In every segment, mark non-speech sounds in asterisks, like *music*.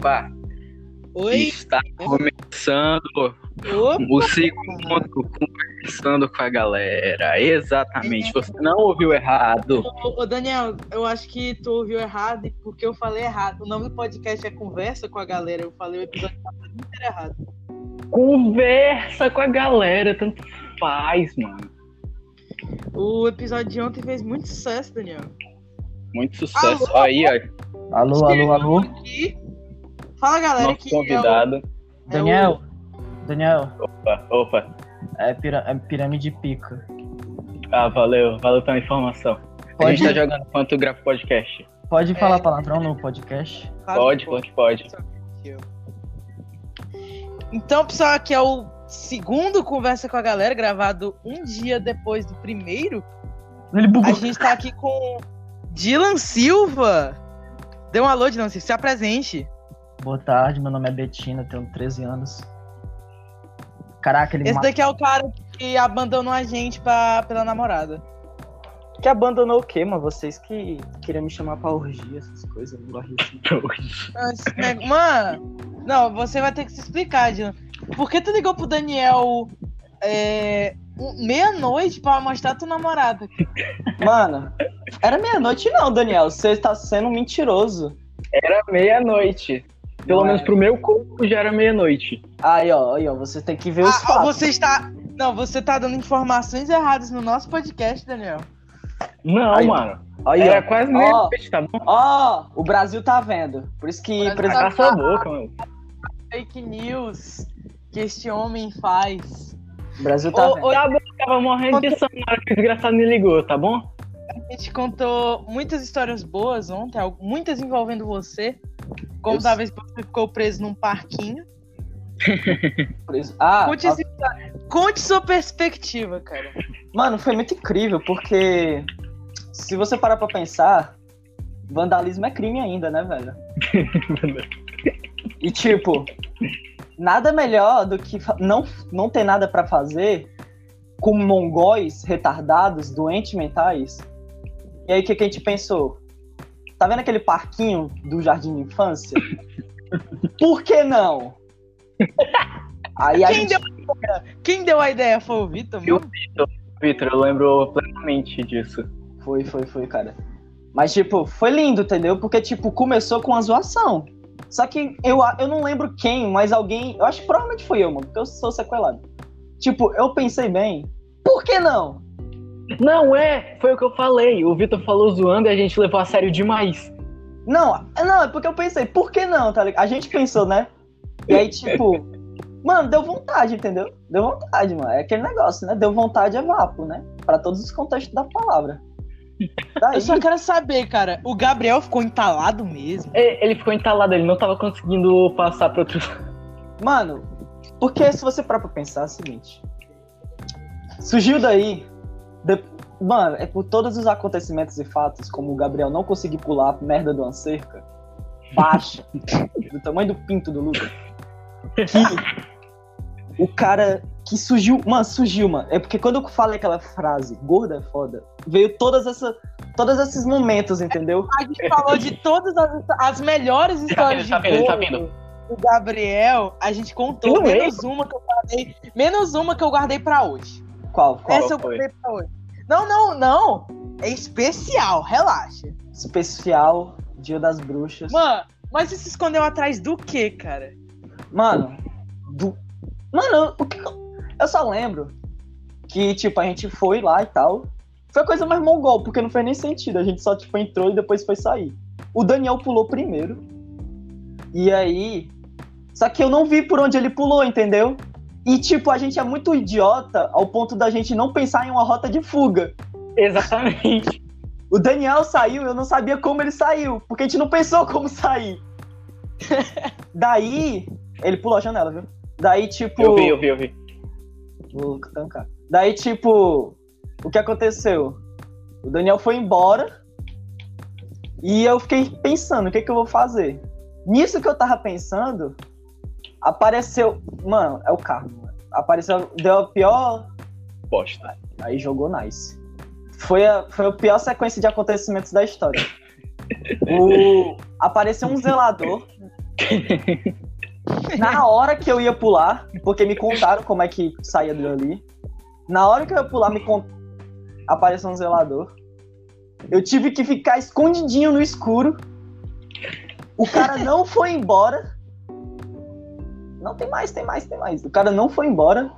Opa! Oi? Está começando Opa! o segundo conversando com a galera. Exatamente, você não ouviu errado. Ô, Daniel, eu acho que tu ouviu errado e porque eu falei errado. O nome do podcast é Conversa com a Galera. Eu falei o episódio inteiro errado. Conversa com a galera, tanto faz, mano. O episódio de ontem fez muito sucesso, Daniel. Muito sucesso. Alô? Aí, ó, Alô, alô, alô. Aqui. Fala, galera, nosso que convidado. é o- Daniel, Daniel, Opa, opa. é, pira- é pirâmide pica. Ah, valeu, valeu pela informação. A Pode, gente tá jogando enquanto grava podcast. pode falar É. palavrão no podcast? Claro Pode, que pode, pode. Então, pessoal, aqui é o segundo Conversa com a Galera, gravado um dia depois do primeiro. Ele bugou. A gente tá aqui com Dylan Silva. Dê um alô, Dylan Silva. Se apresente. Boa tarde, meu nome é Betina, tenho 13 anos. Caraca, ele Esse ma- daqui é o cara que abandonou a gente pra, pela namorada. Que abandonou o quê, mano? Vocês que queriam me chamar pra orgia, essas coisas, eu não gosto disso. Mas, né, Mano, não, você vai ter que se explicar, Dylan. Por que tu ligou pro Daniel é, meia-noite pra mostrar tua namorada? Mano, era meia-noite não, Daniel. Você tá sendo mentiroso. Era meia-noite. Pelo Não menos é. pro meu corpo já era meia-noite. Aí, ó, aí, ó, você tem que ver os Ah, fatos. você está. Não, você tá dando informações erradas no nosso podcast, Daniel. Não, Aí, mano. Aí, Era ó. quase meia-noite, tá bom? Ó, o Brasil tá vendo. Por isso que presi- tá- sua boca, mano. Fake news que este homem faz. o Brasil tá Ô, vendo. ô, Tá bom, tava morrendo de sono na hora que o desgraçado me ligou, tá bom? A gente contou muitas histórias boas ontem, muitas envolvendo você. Como Eu da vez que você ficou preso num parquinho. *laughs* Preso. Ah, Conte, história. Conte sua perspectiva, cara. mano, foi muito incrível, porque se você parar pra pensar, vandalismo é crime ainda, né, velho? *laughs* E tipo, nada melhor do que não, não ter nada pra fazer com mongóis retardados, doentes mentais. E aí o que, que a gente pensou? Tá vendo aquele parquinho do jardim de infância? Por que não? Aí a Quem gente... deu, a ideia? Quem deu a ideia foi o Vitor, mesmo? Vitor, eu lembro plenamente disso. Foi, foi, foi, cara. Mas, tipo, foi lindo, entendeu? Porque, tipo, começou com a zoação. Só que eu, eu não lembro quem, mas alguém. Eu acho que provavelmente foi eu, mano, porque eu sou sequelado. Tipo, eu pensei bem, por que não? Não, é, foi o que eu falei. O Vitor falou zoando e a gente levou a sério demais. Não, não, é porque eu pensei, por que não, tá ligado? A gente pensou, né? E aí, tipo, mano, deu vontade, entendeu? Deu vontade, mano. É aquele negócio, né? Deu vontade é vapo, né? Pra todos os contextos da palavra. Daí, Eu só quero saber, cara. O Gabriel ficou entalado mesmo. E- Ele ficou entalado, ele não tava conseguindo passar pra outro. Mano, porque se você parar pra pensar é o seguinte. Surgiu daí. De- Mano, é por todos os acontecimentos e fatos, como o Gabriel não conseguir pular a merda de uma cerca baixa, do tamanho do pinto do Lucas. Que o cara que surgiu. Mano, surgiu, mano. É porque quando eu falei aquela frase, gorda é foda, veio todas essa, todos esses momentos, entendeu? A gente falou de todas as, as melhores histórias Tá de vindo, tá gordo vindo. do Gabriel. A gente contou é? menos uma que eu guardei. Menos uma que eu guardei pra hoje. Qual? Qual? Essa eu foi? guardei pra hoje. Não, não, não. É especial, relaxa. Especial Dia das Bruxas. Mano, mas você se escondeu atrás do quê, cara? Mano, do... Mano, o que eu... eu só lembro que, tipo, a gente foi lá e tal. Foi a coisa mais mongol, porque não fez nem sentido. A gente só, tipo, entrou e depois foi sair. O Daniel pulou primeiro. E aí. Só que eu não vi por onde ele pulou, entendeu? E, tipo, a gente é muito idiota ao ponto da gente não pensar em uma rota de fuga. Exatamente. O Daniel saiu, eu não sabia como ele saiu, porque a gente não pensou como sair. Daí, ele pulou a janela, viu? Daí, tipo. Eu vi, eu vi, eu vi. Vou tancar. Daí, tipo, o que aconteceu? O Daniel foi embora e eu fiquei pensando, o que, que eu vou fazer? Nisso que eu tava pensando, apareceu. Mano, é o carro, mano. Apareceu. Deu a pior. Bosta. Aí jogou nice. Foi a, foi a pior sequência de acontecimentos da história. *laughs* O, apareceu um zelador *laughs* Na hora que eu ia pular, porque me contaram como é que saía dali. Na hora que eu ia pular, me cont... apareceu um zelador. Eu tive que ficar escondidinho no escuro. O cara não foi embora. Não, tem mais, tem mais, tem mais. O cara não foi embora.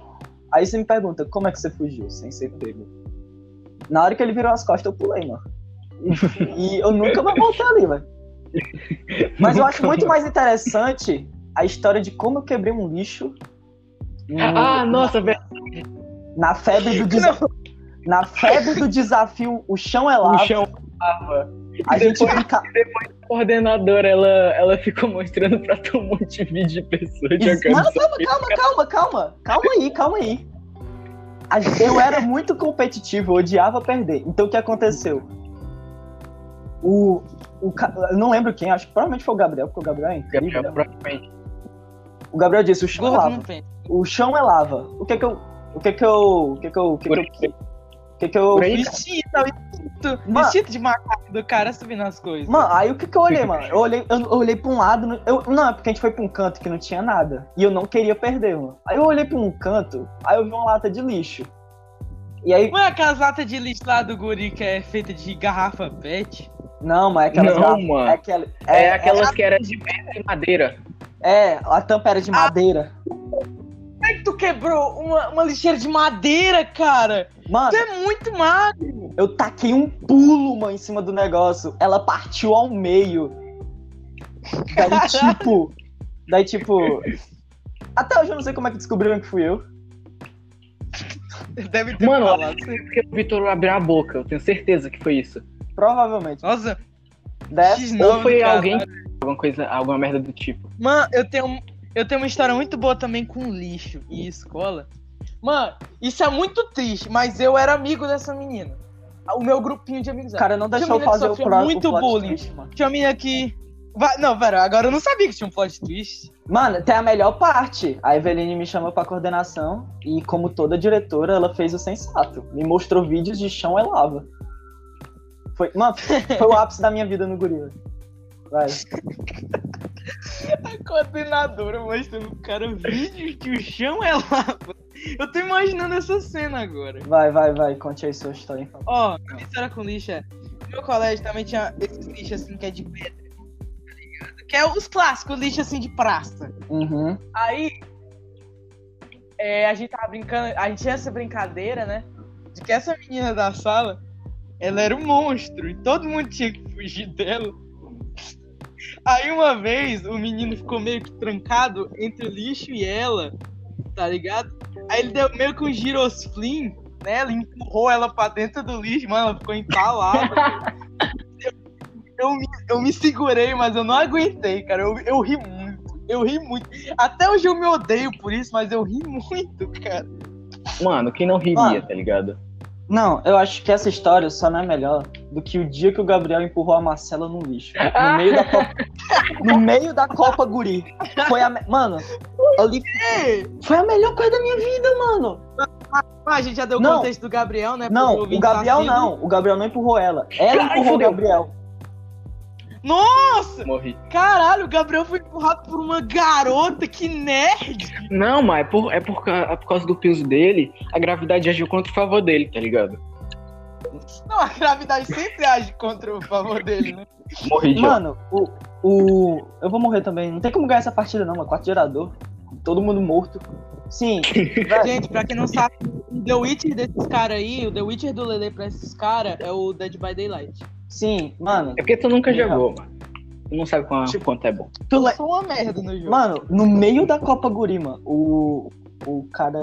Aí você me pergunta, como é que você fugiu sem ser pego? Na hora que ele virou as costas, eu pulei, mano. E, e eu nunca mais voltei ali, velho. Mas eu acho muito mais interessante a história de como eu quebrei um lixo. no- Ah, nossa, velho. Na febre do desafio. Na febre do desafio, o chão é O lava. chão tava. A gente depois- brinca... A coordenadora, ela, ela ficou mostrando pra tu um monte de vídeo de pessoas jogando. Mano, calma, calma, calma, calma. Calma aí, calma aí. A gente- Eu era muito competitivo, eu odiava perder. Então o que aconteceu? O. o não lembro quem, acho que provavelmente foi o Gabriel, porque o Gabriel é incrível. Gabriel, né? O Gabriel disse: o chão é lava. não. O chão é lava. O que que eu. O que que eu. O que que eu. O que que eu. O que que eu. Por aí, Vestido, vestido, Mano. vestido de macaco do cara subindo as coisas. Mano, aí o que que eu olhei, mano? Eu olhei, eu, eu olhei pra um lado. Eu, não, é porque a gente foi pra um canto que não tinha nada. E eu não queria perder, mano. Aí eu olhei pra um canto, aí eu vi uma lata de lixo. E aí. Não é aquelas latas de lixo lá do guri que é feita de garrafa pet? Não, mas é aquelas. Não, garrafas- mano. É, aquela, É, é, aquelas que eram de pedra e madeira. é, a tampa era de madeira. Como é que tu quebrou uma, uma lixeira de madeira, cara? Mano, Tu é muito magro. eu taquei um pulo, mano, em cima do negócio. Ela partiu ao meio. Daí, tipo. Daí, tipo. Até hoje eu não sei como é que descobriram que fui eu. Deve ter Mano, falado. porque o Vitor abriu a boca, eu tenho certeza que foi isso. Provavelmente. Nossa, Dessa. X9, Ou foi cara. alguém alguma coisa, alguma merda do tipo. Mano, eu tenho, eu tenho uma história muito boa também com lixo e escola. Mano, isso é muito triste, mas eu era amigo dessa menina. O meu grupinho de amigos. O cara não deixou eu fazer o, pro, muito o plot bullying. twist, mano. Tinha uma menina que. Não, pera, agora eu não sabia que tinha um plot twist. Mano, tem a melhor parte. A Eveline me chamou pra coordenação e, como toda diretora, ela fez o sensato. Me mostrou vídeos de chão é lava. Foi, mano, *laughs* foi o ápice da minha vida no gorila. Vai. *laughs* A coordenadora mostrando pro cara vídeos que o chão é lava. Eu tô imaginando essa cena agora. Vai, vai, vai. Conte aí sua história. então. Ó, a minha história com lixo é. No meu colégio também tinha esses lixos assim que é de pedra. Tá ligado? Que é os clássicos lixo assim de praça. Uhum. Aí. é, a gente tava brincando. A gente tinha essa brincadeira, né? De que essa menina da sala. Ela era um monstro. E todo mundo tinha que fugir dela. Aí uma vez o menino ficou meio que trancado entre o lixo e ela. Tá ligado? Aí ele deu meio que um girosflim nela, empurrou ela pra dentro do lixo, mano, ela ficou entalada. eu, *laughs* eu, me, eu me segurei, mas eu não aguentei, cara. Eu, eu ri muito. Eu ri muito. Até hoje eu me odeio por isso, mas eu ri muito, cara. Mano, quem não riria, Mano. tá ligado? Não, eu acho que essa história só não é melhor do que o dia que o Gabriel empurrou a Marcela no lixo. No meio da Copa. no meio da Copa Guri. Foi a. me- Mano, ali foi a melhor coisa da minha vida, mano. ah, a gente já deu o contexto do Gabriel, né? Não, o ouvinte Gabriel não. O Gabriel não empurrou ela. Ela Ai, empurrou o. Gabriel. Nossa! Morri. Caralho, o Gabriel foi empurrado por uma garota, que nerd! Não, mas é por, é por, é por causa do peso dele, a gravidade agiu contra o favor dele, tá ligado? Não, a gravidade sempre age contra o favor dele, né? Morri. Mano, o, o. Eu vou morrer também. Não tem como ganhar essa partida, não, mano. Quarto gerador. Todo mundo morto. Sim. *laughs* Gente, pra quem não sabe, o The Witcher desses caras aí, o The Witcher do Lele pra esses caras é o Dead by Daylight. sim, mano. É porque tu nunca jogou, mano. Tu não sabe quanto, Tipo- quanto é bom. Tu le- Foi uma merda no jogo. Mano, no meio da Copa Guri, mano, o, o cara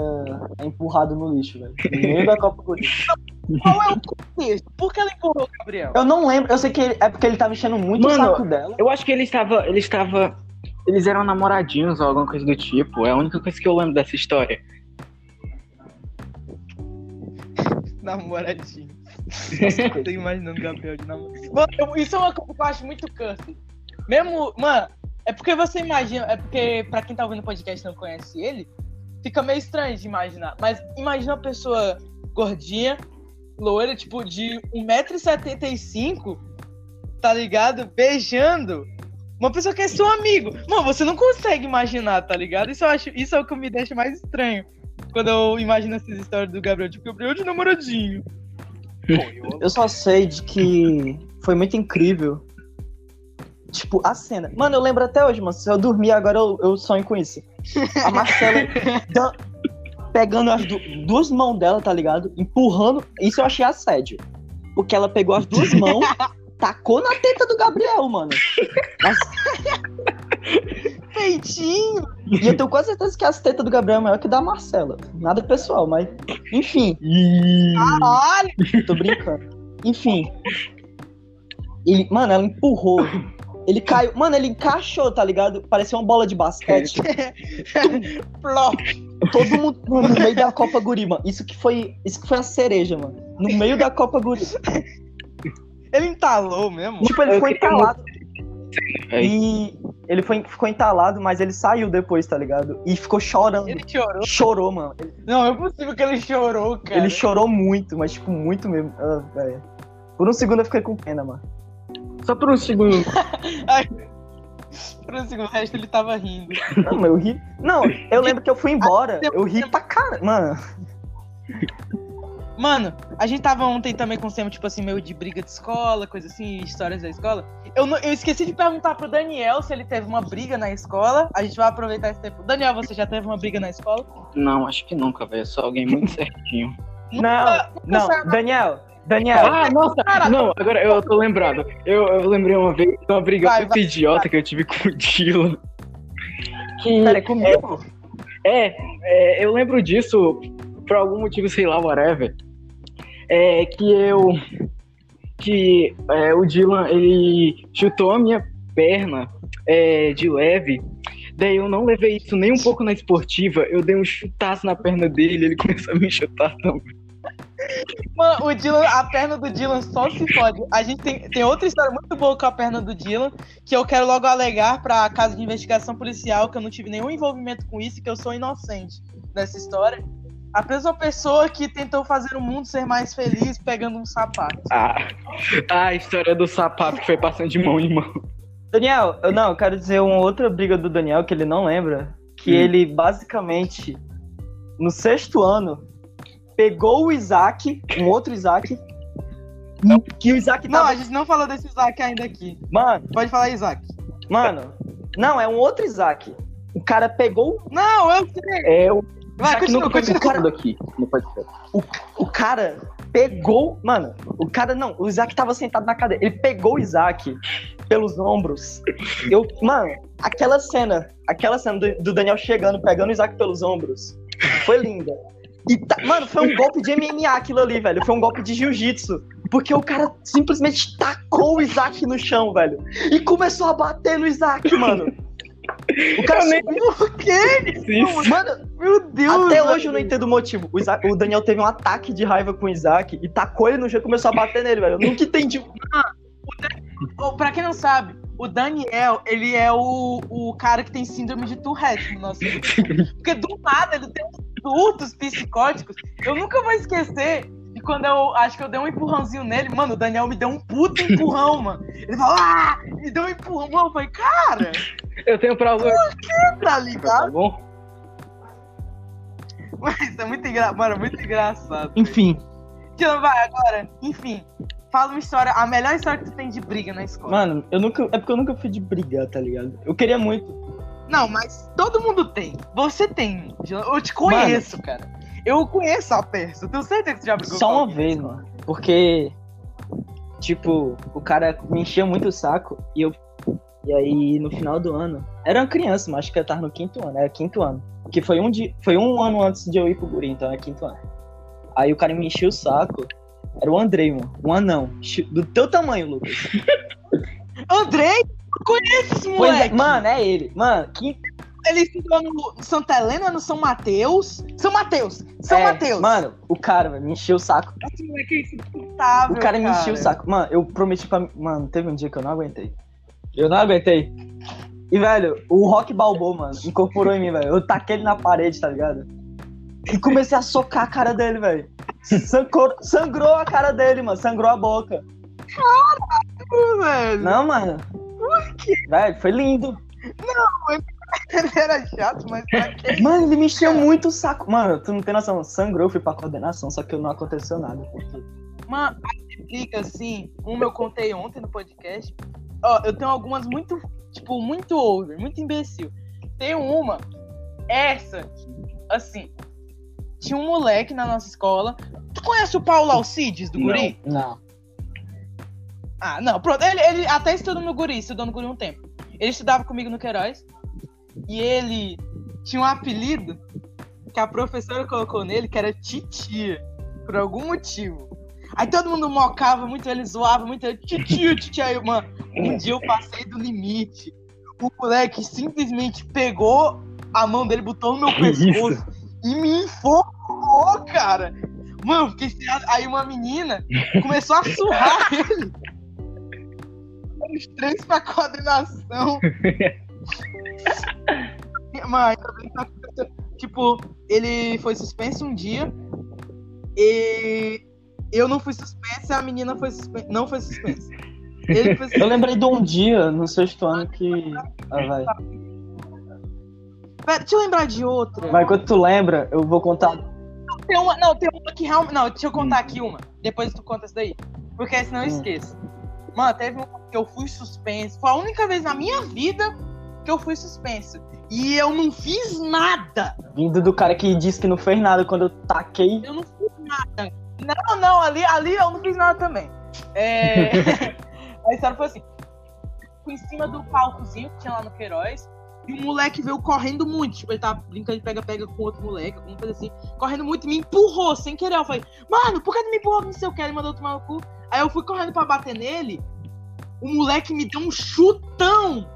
é empurrado no lixo, velho. No meio da Copa Guri. *laughs* Qual é o contexto? Por que ela empurrou o Gabriel? Eu não lembro, eu sei que ele- é porque ele tava enchendo muito Mano, o saco dela. Eu acho que ele estava. Ele estava. Eles eram namoradinhos ou alguma coisa do tipo. É a única coisa que eu lembro dessa história. *laughs* Namoradinho. Nossa, eu tô imaginando o Gabriel de namoro. Mano, eu- isso é uma coisa que eu acho muito câncer. Mesmo, mano, é porque você imagina, é porque pra quem tá ouvindo o podcast e não conhece ele, fica meio estranho de imaginar. Mas imagina uma pessoa gordinha, loira, tipo, de 1,75m, tá ligado? Beijando Uma pessoa que é seu amigo. Mano, você não consegue imaginar, tá ligado? Isso eu acho, isso é o que me deixa mais estranho. Quando eu imagino essas histórias do Gabriel, tipo, Gabriel de namoradinho. Eu só sei de que foi muito incrível. Tipo, a cena. Mano, eu lembro até hoje, mano. Se eu dormir agora, eu, eu sonho com isso. A Marcela *laughs* dan- pegando as du- duas mãos dela, tá ligado? Empurrando. Isso eu achei assédio. Porque ela pegou as duas mãos, *laughs* tacou na teta do Gabriel, mano. Mas- *laughs* Peitinho! e eu tenho quase certeza que as tetas do Gabriel é maior que da Marcela. Nada pessoal, mas. Enfim. Caralho! Tô brincando. Enfim. Ele, mano, ela empurrou. Ele caiu. Mano, ele encaixou, tá ligado? Parecia uma bola de basquete. *laughs* Todo mundo mano, no meio da Copa Guri, mano. Isso que foi, isso que foi a cereja, mano. No meio da Copa Guri. Ele entalou mesmo? Tipo, ele Eu ficou entalado. É. E ele foi, ficou entalado, mas ele saiu depois, tá ligado? E ficou chorando. Ele chorou? Chorou, mano. Ele, Não, é possível que ele chorou, cara. ele chorou muito, mas tipo, muito mesmo. Ah, velho. Por um segundo eu fiquei com pena, mano. Só por um segundo. *laughs* Por um segundo, o resto ele tava rindo. Não, mas eu ri. Não, eu lembro que eu fui embora. Eu ri pra cara. Mano, Mano, a gente tava ontem também com o tema, tipo assim, meio de briga de escola, coisa assim, histórias da escola. Eu, não- eu esqueci de perguntar pro Daniel se ele teve uma briga na escola. A gente vai aproveitar esse tempo. Daniel, você já teve uma briga na escola? Não, acho que nunca, velho. Sou alguém muito *laughs* certinho. não, não. saiu- Daniel, Daniel. Ah, nossa! Não, agora eu tô lembrado. Eu, eu lembrei uma vez de uma briga Vai, muito vai, idiota que eu tive com o Dylan. Que, Peraí, comigo? é, é, eu lembro disso por algum motivo, sei lá, whatever. É que eu. Que é, o Dylan, ele chutou a minha perna é, de leve. Daí eu não levei isso nem um pouco na esportiva. Eu dei um chutaço na perna dele, ele *laughs* começou a me chutar também. Mano, o Dylan, a perna do Dylan só se fode. A gente tem, tem outra história muito boa com a perna do Dylan, que eu quero logo alegar pra casa de investigação policial, que eu não tive nenhum envolvimento com isso, que eu sou inocente nessa história. A mesma pessoa que tentou fazer o mundo ser mais feliz pegando um sapato. Ah, a história do sapato que foi passando de mão em mão. Daniel, eu não, eu quero dizer uma outra briga do Daniel que ele não lembra. Que Hum. ele basicamente, no sexto ano, pegou o Isaac, um outro Isaac. Que o Isaac Não, tava. a gente não falou desse Isaac ainda aqui. Mano, Pode falar Isaac. mano. Não, é um outro Isaac. O cara pegou. Não, eu sei. É, o Vai, que continua, nunca foi continua. mencionado aqui. Não pode ser. O cara pegou. Mano, o cara não. O Isaac tava sentado na cadeira. Ele pegou o Isaac pelos ombros. Eu, mano, aquela cena. Aquela cena do, do Daniel chegando, pegando o Isaac pelos ombros. Foi linda. E tá- mano, foi um golpe de MMA aquilo ali, velho. Foi um golpe de jiu-jitsu. Porque o cara simplesmente tacou o Isaac no chão, velho. E começou a bater no Isaac, mano. O cara nem- subiu. Por quê? Mano, Meu Deus. até velho. hoje eu não entendo o motivo. O, Isaac- o Daniel teve um ataque de raiva com o Isaac e tacou ele no chão e começou a bater nele, velho. Eu nunca entendi. *laughs* Ô, Pra quem não sabe, o Daniel, ele é o, o cara que tem síndrome de Tourette no nosso *laughs* grupo. Porque do nada ele tem uns surtos psicóticos. Eu nunca vou esquecer de quando eu acho que eu dei um empurrãozinho nele. Mano, o Daniel me deu um puto empurrão, *laughs* mano. Ele falou, ah! Me deu um empurrão. Mano, eu falei, cara, Eu tenho prova. tá Tá ligado? bom? *laughs* Mas é muito engraçado, mano, muito engraçado. Enfim, Então vai agora, enfim. Fala uma história, a melhor história que tu tem de briga na escola. mano, eu nunca. É porque eu nunca fui de brigar, tá ligado? Eu queria muito. Não, mas todo mundo tem. Você tem. Eu te conheço, cara. Eu conheço a peça. Eu tenho certeza que você já brigou Só uma vez, mano. Porque. Tipo, o cara me enchia muito o saco e eu. E aí, no final do ano. Era uma criança, mas acho que eu tava no quinto ano, era quinto ano. Que foi um, dia, foi um ano antes de eu ir pro Guri, então era quinto ano. Aí o cara me encheu o saco. Era o Andrei, mano. Um anão. Do teu tamanho, Lucas. *laughs* Andrei, eu conheço esse é, moleque. mano, é ele. Mano, que. Ele estudou no Santa Helena, no São Mateus. São Mateus! São é, Mateus! Mano, o cara velho, me encheu o saco. esse moleque é insuportável. O cara me encheu o saco. Mano, eu prometi pra. Mano, teve um dia que eu não aguentei. Eu não aguentei. E, velho, o Rock Balboa, mano, incorporou em mim, velho. Eu taquei ele na parede, tá ligado? E comecei a socar a cara dele, velho. Sangrou, sangrou a cara dele, mano. Sangrou a boca. velho. Não, mano. Velho, foi lindo. Ele era chato, mas pra quê? Mano, ele me encheu muito o saco. Mano, tu não tem noção. Sangrou, eu fui pra coordenação, só que não aconteceu nada. porque- Mano, a explica assim, uma eu contei ontem no podcast. Ó, eu tenho algumas muito, tipo, muito over, muito imbecil. Tem uma, essa, assim, tinha um moleque na nossa escola. Tu conhece o Paulo Alcides do Não. Guri? Não. Ah, não, pronto. Ele, ele até estudou no Guri, estudou no Guri um tempo. Ele estudava comigo no Queiroz. E ele tinha um apelido que a professora colocou nele, que era Titia. Por algum motivo. Aí todo mundo mocava muito ele, zoava muito ele. Titia, titia. Aí, mano, um dia eu passei do limite. O moleque simplesmente pegou a mão dele, botou no meu pescoço e me enforcou, cara. Mano, ar. Aí uma menina começou a surrar *laughs* ele. Os três pra coordenação. *laughs* *laughs* Mas, tipo, ele foi suspenso um dia e eu não fui suspenso e a menina foi suspen... não foi suspensa. Eu lembrei de um dia no sexto ano que. Ah, vai. Pera, deixa eu lembrar de outra. Vai, quando tu lembra, eu vou contar. Tem uma, não, tem uma que realmente. Não, deixa eu contar aqui uma. Depois tu conta essa daí. Porque senão eu Hum. esqueço. Mano, teve uma que eu fui suspenso. Foi a única vez na minha vida que eu fui suspenso. E eu não fiz nada. Vindo do cara que disse que não fez nada quando eu taquei. Eu não fiz nada. Não, não, ali, ali eu não fiz nada também. É... *laughs* a história foi assim. Fui em cima do palcozinho que tinha lá no Queiroz. E o moleque veio correndo muito. Tipo, ele tava brincando de pega-pega com outro moleque, alguma coisa assim. Correndo muito e me empurrou sem querer. Eu falei, mano, por que tu me empurrou? Não sei o que. Ele mandou tomar no cu. Aí eu fui correndo pra bater nele. O moleque me deu um chutão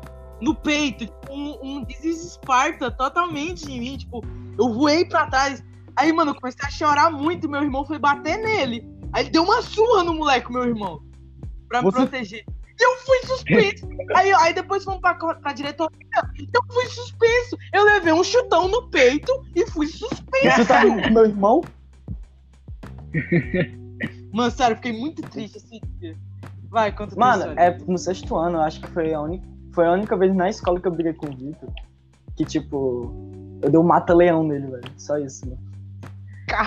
no peito. Um, um desesparta totalmente em mim. Tipo, eu voei pra trás. Aí, mano, eu comecei a chorar muito. Meu irmão foi bater nele. Aí ele deu uma surra no moleque, meu irmão. Pra me Você- proteger. E eu fui suspenso. *laughs* aí, aí depois fomos pra, pra diretoria. Eu fui suspenso. Eu levei um chutão no peito e fui suspenso. Você tá com meu irmão? *laughs* Mano, sério, eu fiquei muito triste esse dia. Vai, conta Mano, é no sexto ano, eu acho que foi a, única, foi a única vez na escola que eu briguei com o Vitor. Que, tipo, eu dei um mata-leão nele, velho. Só isso, mano.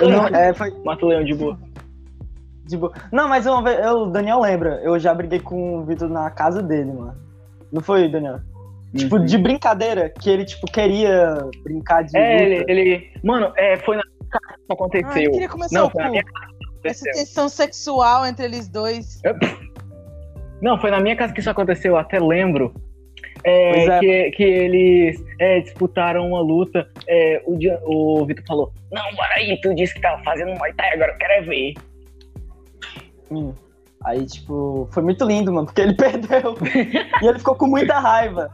Eu não, é, foi, Mata o leão de boa. Não, mas uma vez, eu, o Daniel lembra, eu já briguei com o Vitor na casa dele, mano. Não foi, Daniel? Tipo, Uhum. de brincadeira, que ele, tipo, queria brincar de. É, ele, luta. ele. Mano, é, foi na casa que Ah, eu aconteceu. queria começar Não, o foi minha casa que Essa aconteceu. tensão sexual entre eles dois. Não, foi na minha casa que isso aconteceu, eu até lembro. É, é. Que, que eles é, disputaram uma luta. é, o, o Vitor falou: Não, bora aí, tu disse que tava fazendo Muay Thai, agora eu quero ver. Hum. Aí, tipo, foi muito lindo, mano, porque ele *laughs* perdeu. e ele ficou com muita raiva.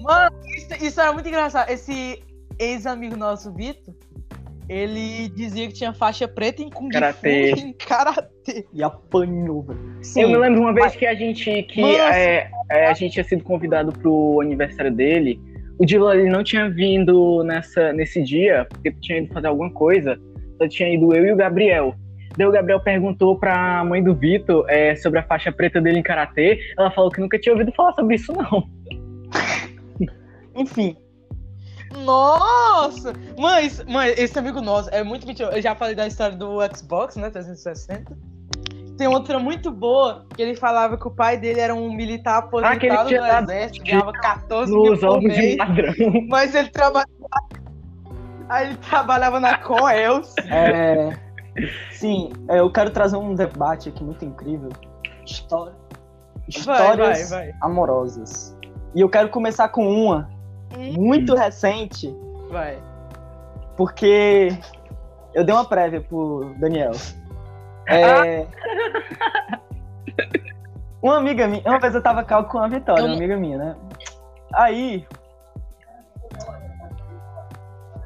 Mano, isso, isso era muito engraçado. Esse ex-amigo nosso, Vitor, ele dizia que tinha faixa preta em Kung Karatê. Fu e em Karatê. E apanhou, velho. Eu me lembro uma vez mas- que a gente que é, é, a gente tinha sido convidado pro aniversário dele. O Dylan ele não tinha vindo nessa, nesse dia, porque tinha ido fazer alguma coisa. Só tinha ido eu e o Gabriel. Daí o Gabriel perguntou pra mãe do Vitor é, sobre a faixa preta dele em karatê. Ela falou que nunca tinha ouvido falar sobre isso, não. Enfim, Nossa! Esse- mãe, esse amigo nosso é muito mentiroso. Eu já falei da história do Xbox, né? 360. Tem outra muito boa, que ele falava que o pai dele era um militar Ah, que ele aposentado tinha do dado exército, ganhava 14 mil por mês, *laughs* mas ele trabalhava... Aí ele trabalhava na Coels. é. Sim, é, eu quero trazer um debate aqui muito incrível. História... Histórias vai, vai. amorosas. E eu quero começar com uma muito recente, Vai. porque eu dei uma prévia pro Daniel. É... *laughs* uma amiga minha, uma vez eu tava calmo com a Vitória, uma amiga minha, né? Aí,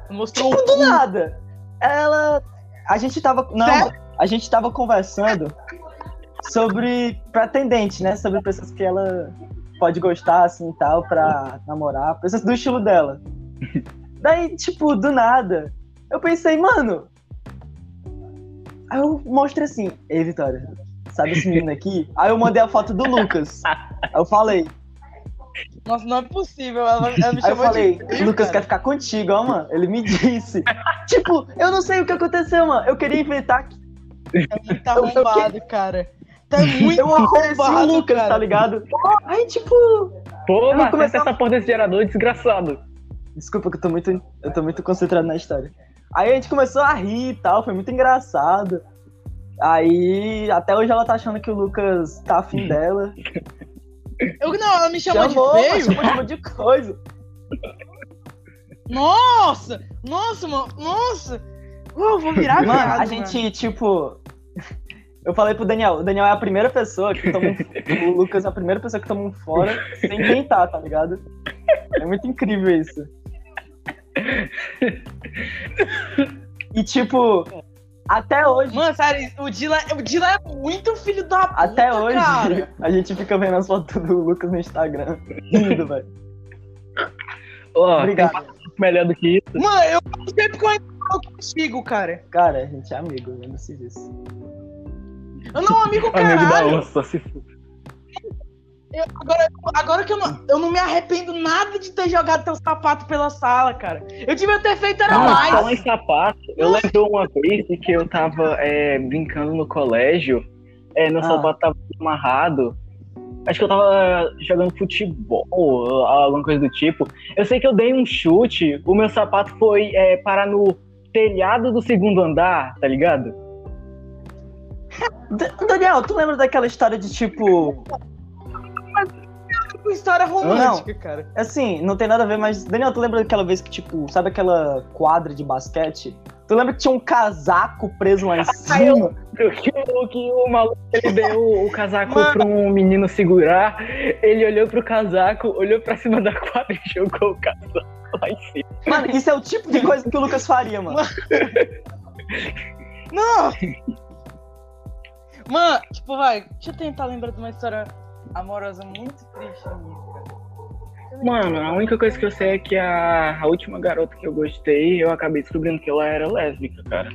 Mostrou tipo, do nada, ela. A gente tava. Não, a gente tava conversando sobre pretendente, né? Sobre pessoas que ela pode gostar, assim, tal, pra namorar, pessoas do estilo dela. *laughs* Daí, tipo, do nada, eu pensei, mano. Aí eu mostrei assim, ei, Vitória, sabe esse menino aqui? Aí eu mandei a foto do Lucas. Aí eu falei, Nossa, não é possível. Ela, ela me Aí eu falei, de Lucas cara. quer ficar contigo, ó, mano. Ele me disse. *laughs* tipo, eu não sei o que aconteceu, mano. Eu queria inventar que É muito Eu- eu arrombado, cara. Tá *laughs* muito eu ofereci o arrombado, Lucas, cara. tá ligado? Aí, tipo. Pô, mas começou- essa porra desse gerador, desgraçado. Desculpa que eu tô muito. Eu tô muito concentrado na história. Aí a gente começou a rir e tal, foi muito engraçado. Aí, até hoje ela tá achando que o Lucas tá afim *laughs* dela. Eu, não, ela me chamou, Chamou, de feio. chamou de monte de coisa. Nossa! Nossa, mano. Nossa! Uh, eu vou virar Mano, viado, a gente, tipo. Eu falei pro Daniel, o Daniel é a primeira pessoa que toma um, O Lucas é a primeira pessoa que toma um fora sem tentar, tá ligado? É muito incrível isso. E tipo, até hoje. Mano, sério, o Dylan, o Dylan é muito filho da puta, Até hoje, cara. *laughs* a gente fica vendo as fotos do Lucas no Instagram. Rindo, velho. Ó, Obrigado. tem melhor do que isso. Mano, eu sempre que eu entro falo contigo, cara. Cara, a gente é amigo, lembre-se disso. Eu não amigo, Amigo da caralho. onça, se. Eu- agora, agora que eu não, eu não me arrependo nada de ter jogado teu sapato pela sala, cara. Eu devia ter feito era Não, mais. falar em sapato, eu lembro uma vez que eu tava é, brincando no colégio, é, meu Ah. sapato tava amarrado. Acho que eu tava jogando futebol, alguma coisa do tipo. Eu sei que eu dei um chute, o meu sapato foi é, parar no telhado do segundo andar, tá ligado? Daniel, tu lembra daquela história de tipo. Com história romântica, cara. Assim, não tem nada a ver, mas. Daniel, tu lembra daquela vez que, tipo, sabe aquela quadra de basquete? Tu lembra que tinha um casaco preso lá em cima? Que o, que o maluco ele deu o casaco Mano. pra um menino segurar, ele olhou pro casaco, olhou pra cima da quadra e jogou o casaco lá em cima. Mano, isso é o tipo de coisa que o Lucas faria, mano. Não! Mano, tipo, vai, deixa eu tentar lembrar de uma história amorosa muito triste minha, cara. Mano, a única coisa que eu sei é que a, a última garota que eu gostei, eu acabei descobrindo que ela era lésbica, cara.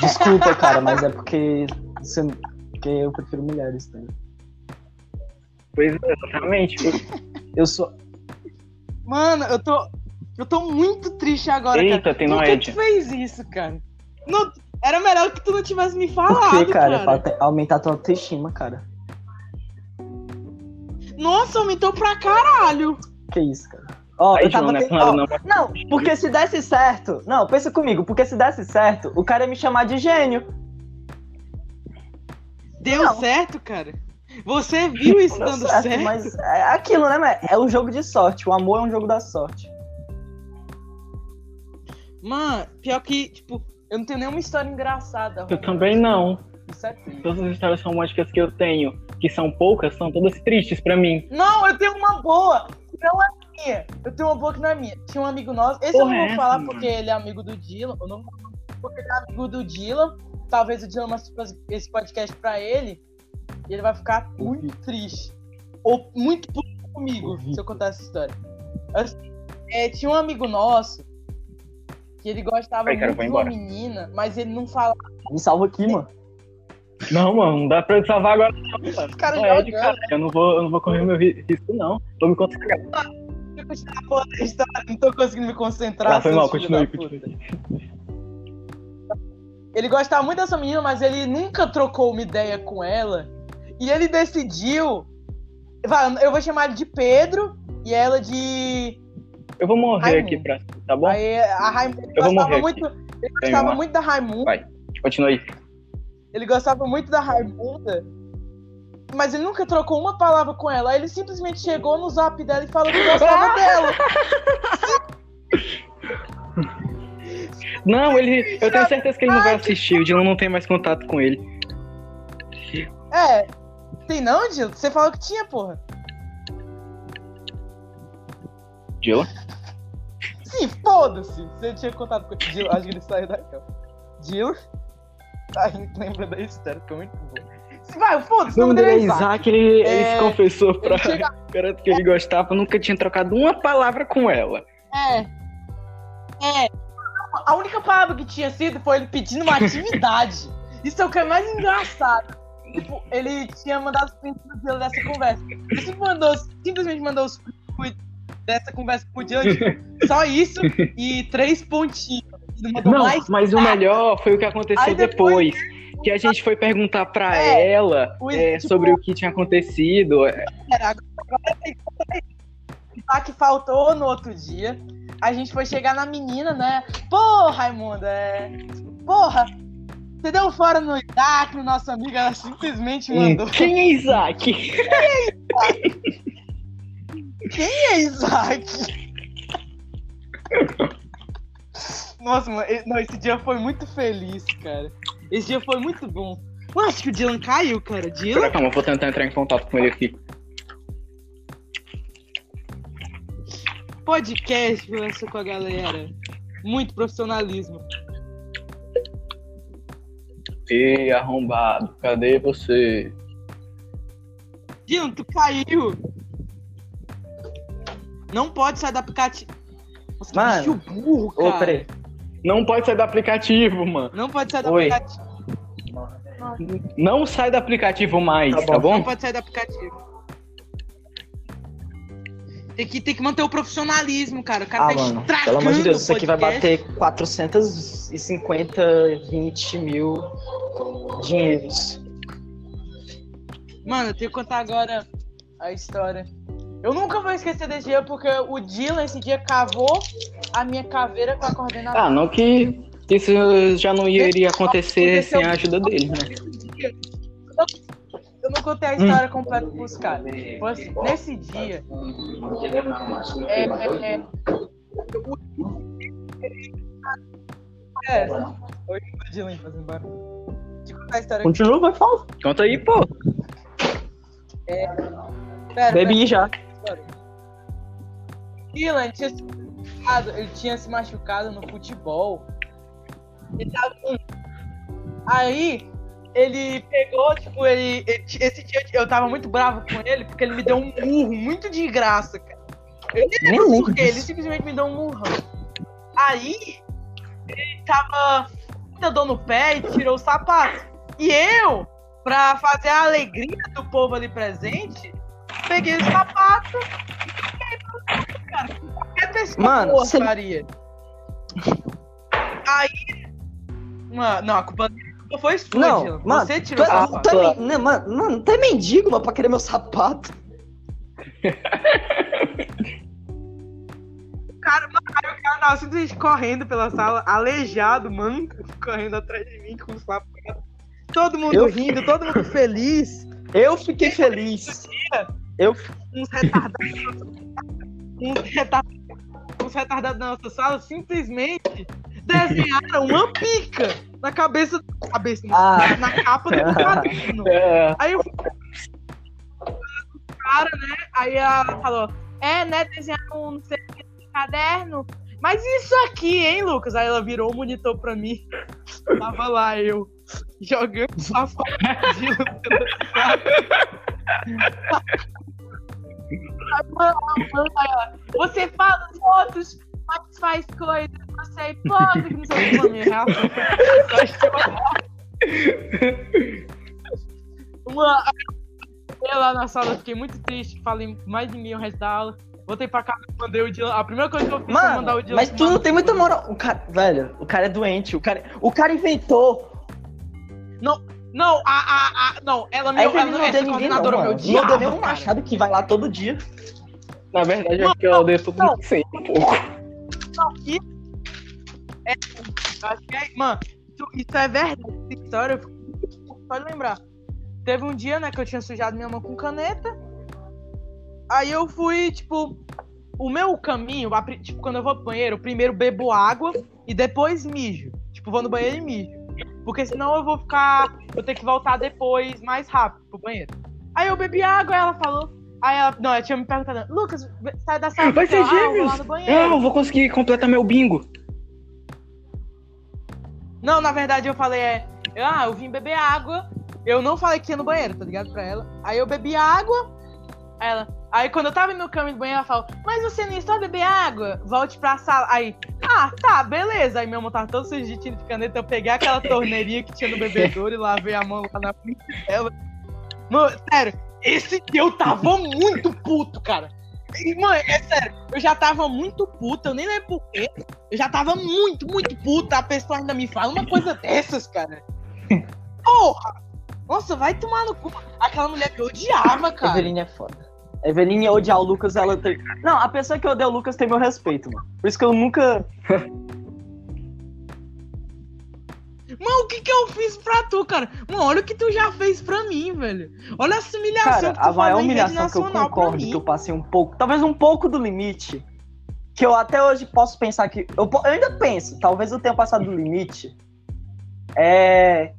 Desculpa, cara, mas é porque. Você, porque eu prefiro mulheres, tá? Pois é, exatamente. Eu sou. Mano, eu tô. Eu tô muito triste agora, cara. Eita, tem Por que tu fez isso, cara? Não, era melhor que tu não tivesse me Por falado, quê, cara? cara. Pra aumentar tua autoestima, cara. Nossa, aumentou pra caralho. Que isso, cara. Ó, Aí, eu tava João, não é não. Não, porque se desse certo. Não, pensa comigo, porque se desse certo, o cara ia me chamar de gênio. Deu Não. certo, cara? Você viu isso Deu dando certo? Mas é aquilo, né, É um jogo de sorte. O amor é um jogo da sorte. Mano, pior que, tipo, eu não tenho nenhuma história engraçada. Eu também não. Isso é triste. Todas as histórias românticas que eu tenho, que são poucas, são todas tristes pra mim. Não, eu tenho uma boa, que não é minha. Eu tenho uma boa que não é minha. Tinha um amigo nosso. Esse eu Porra, não é vou falar essa, porque ele é amigo do Dylan. Eu não vou falar porque ele é amigo do Dylan. Talvez o Dylan mostre esse podcast pra ele. E ele vai ficar muito triste. Ou muito puto comigo, Ouvi. se eu contar essa história. Assim, é, tinha um amigo nosso que ele gostava Ai, cara, muito de uma menina, mas ele não falava. Me salva aqui, mano. Não, mano, não dá pra eu salvar agora. Não, mano. Cara, Não é de cara. Eu não vou, eu não vou correr meu ri- risco, não. Vou me história, não tô conseguindo me concentrar. Ah, foi mal, continue. Ele gostava muito dessa menina, mas ele nunca trocou uma ideia com ela. E ele decidiu. Eu vou chamar ele de Pedro e ela de. Eu vou morrer Raimundo. aqui pra tá bom? Aí a Raimunda. Ele Eu vou gostava morrer muito. Ele gostava muito da Raimunda. Vai. Continua aí. Ele gostava muito da Raimunda. Mas ele nunca trocou uma palavra com ela. Aí ele simplesmente chegou no zap dela e falou que gostava *laughs* dela. Não, ele. Eu tenho certeza que ele não vai assistir. O Dylan não tem mais contato com ele. É. Tem não, Dilo? Você falou que tinha, porra. Dylan? Sim, foda-se. Você tinha contato com o Dilo. Acho que ele saiu daqui, ó. Dilo. A gente lembra da história, ficou muito bom. Vai, foda-se, O nome dele é Isaac. Isaac, ele, ele É, se confessou pra Ele chega... *laughs* garota que ele gostava, nunca tinha trocado uma palavra com ela. É. É. A única palavra que tinha sido foi ele pedindo uma atividade. *laughs* Isso é o que é mais engraçado. tipo, ele tinha mandado os prints Dylan dessa conversa. Ele simplesmente mandou, simplesmente mandou os prints dessa conversa Dylan, tipo, só isso e três pontinhos. Não, mas o melhor foi o que aconteceu depois- depois. Que a gente foi perguntar pra É, ela o- é, tipo- sobre o que tinha acontecido. Agora tem tá que faltou no outro dia. A gente foi chegar na menina, né? Pô, Raimunda, é. Porra! Você deu fora no Isaac, no nosso amigo, ela simplesmente mandou. Quem é Isaac? Quem é Isaac? *laughs* Nossa, mano, não, esse dia foi muito feliz, cara. Esse dia foi muito bom. Eu acho que o Dylan caiu, cara. Dylan? Pera, calma, eu vou tentar entrar em contato com ele aqui. Podcast, conversa com a galera. Muito profissionalismo. Ei, arrombado, cadê você? Dylan, tu caiu. Não pode sair do aplicativo. Nossa, que Mano. bicho burro, cara. Ô, peraí. Não pode sair do aplicativo, mano. Não pode sair do Oi. aplicativo. Não sai do aplicativo mais, Tá tá bom. bom? Não pode sair do aplicativo. Tem que, tem que manter o profissionalismo, cara. O cara Ah, tá mano, pelo amor de Deus, isso aqui vai bater 450, 20 mil dinheiros. Mano, eu tenho que contar agora a história. Eu nunca vou esquecer desse dia, porque o Dylan esse dia cavou a minha caveira com a coordenação. Ah, não que isso já não iria acontecer sem a ajuda dele, né? Eu não contei a história completa pros caras. Assim, nesse dia. É, é, é, é. Oi, Dylan, fazendo barulho. Deixa eu contar a história. Continua, vai falar. Conta aí, pô. Pera, Bebi já. Dylan tinha se machucado, ele tinha se machucado no futebol. Ele tava com- Aí, ele pegou, tipo, ele, ele- Esse dia eu tava muito bravo com ele, porque ele me deu um murro muito de graça, cara. Eu nem lembro lembro por quê, ele simplesmente me deu um murrão. Aí, ele tava muita dor no pé e tirou o sapato. E eu, pra fazer a alegria do povo ali presente, peguei o sapato e cara. Qualquer pessoa Mano, você- faria. Aí. Mano, não, a culpa, culpa foi sua, Não, mano, Você tu tirou o é, tu é né, mano, mano, tu é mendigo, mano, pra querer meu sapato. cara, mano, o cara tava simplesmente correndo pela sala, aleijado, mano, correndo atrás de mim com o sapato. Todo mundo Eu- rindo, todo mundo feliz. Eu fiquei feliz. Eu, Uns retardados. uns retardados. Uns retardados na nossa sala simplesmente desenharam uma pica na cabeça. Cabeça, Ah. na capa do caderno. *laughs* É, Aí eu cara, né? Aí ela falou, é, né, desenhar um não sei o que no caderno. Mas isso aqui, hein, Lucas? Aí ela virou o monitor pra mim. Tava lá eu jogando de *laughs* Você faz as fotos, mas faz coisas, você é hipócrita, não sei o que. Chorar. Uma, eu lá na sala fiquei muito triste, falei mais de mim o resto da aula. Voltei pra casa, mandei o Dylan. A primeira coisa que eu fiz foi mandar o mano, Dylan. mas tu não tem muita moral. O cara, velho, o cara é doente. O cara, o cara inventou. Não, a, a, a, não, ela me Aí ela, não essa deu ninguém, não, coordenadora me mano. odiava, Não deu um machado que vai lá todo dia. na verdade, Não, é que eu odeio todo não. mundo um pouco. Não, isso é, acho que é, mano, isso, isso é verdade. Essa história, eu fico- pode lembrar. Teve um dia, né, que eu tinha sujado minha mão com caneta. Aí eu fui, tipo, o meu caminho, tipo, quando eu vou pro banheiro, eu primeiro bebo água e depois mijo. Tipo, vou no banheiro e mijo. Porque senão eu vou ficar. Eu tenho que voltar depois mais rápido pro banheiro. Aí eu bebi água, ela falou. Aí ela. Não, ela tinha me perguntado, Lucas, sai da sala. Vai ser Ah, eu gêmeos! no banheiro. Não, eu vou conseguir completar meu bingo. Não, na verdade eu falei, é. eu, Ah, eu vim beber água. Eu não falei que ia no banheiro, tá ligado? Pra ela. Aí eu bebi água. Aí ela. Aí quando eu tava no caminho do banheiro, ela falou, mas você não está beber água? Volte pra sala. Aí, Ah, tá, beleza. Aí minha mão tava todo suja de tinta de caneta. Eu peguei aquela torneirinha que tinha no bebedouro e lavei a mão lá na frente dela. Mano, sério, esse dia eu tava muito puto, cara. E, mano, é sério, eu já tava muito puto, eu nem lembro porquê. Eu já tava muito, muito puto. A pessoa ainda me fala uma coisa dessas, cara. *laughs* Porra! Nossa, vai tomar no cu. Aquela mulher me odiava, cara. Eveline é foda. Eveline odiar o Lucas, ela tem. Não, a pessoa que odeia o Lucas tem meu respeito, mano. Por isso que eu nunca. *laughs* Mano, o que que eu fiz pra tu, cara? Mano, olha o que tu já fez pra mim, velho. Olha essa humilhação Cara, que tu a maior humilhação que eu concordo que eu passei um pouco, talvez um pouco do limite, que eu até hoje posso pensar que. Eu, eu ainda penso, talvez eu tenha passado do limite. É.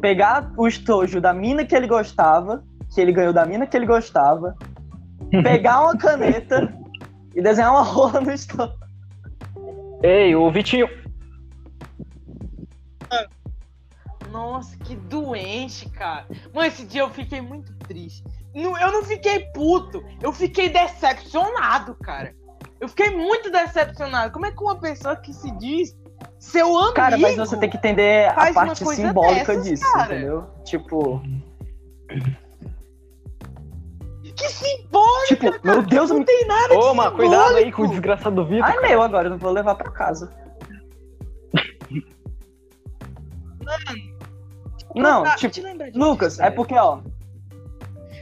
Pegar o estojo da mina que ele gostava, que ele ganhou da mina que ele gostava, pegar uma caneta e desenhar uma rola no estojo. Ei, o Vitinho. Nossa, que doente, cara. Mano, esse dia eu fiquei muito triste. Não- Eu não fiquei puto, eu fiquei decepcionado, cara. Eu fiquei muito decepcionado. Como é que uma pessoa que se diz seu amigo. Cara, mas você tem que entender a parte simbólica dessas, disso, cara. entendeu? Tipo, Que simbólico! tipo, meu Deus, Não me... tem nada Ô, de mas cuidado aí com o desgraçado do Vitor. ai meu agora, eu não vou levar pra casa. Não, Ah, tipo, lembra disso, Lucas, é porque, ó,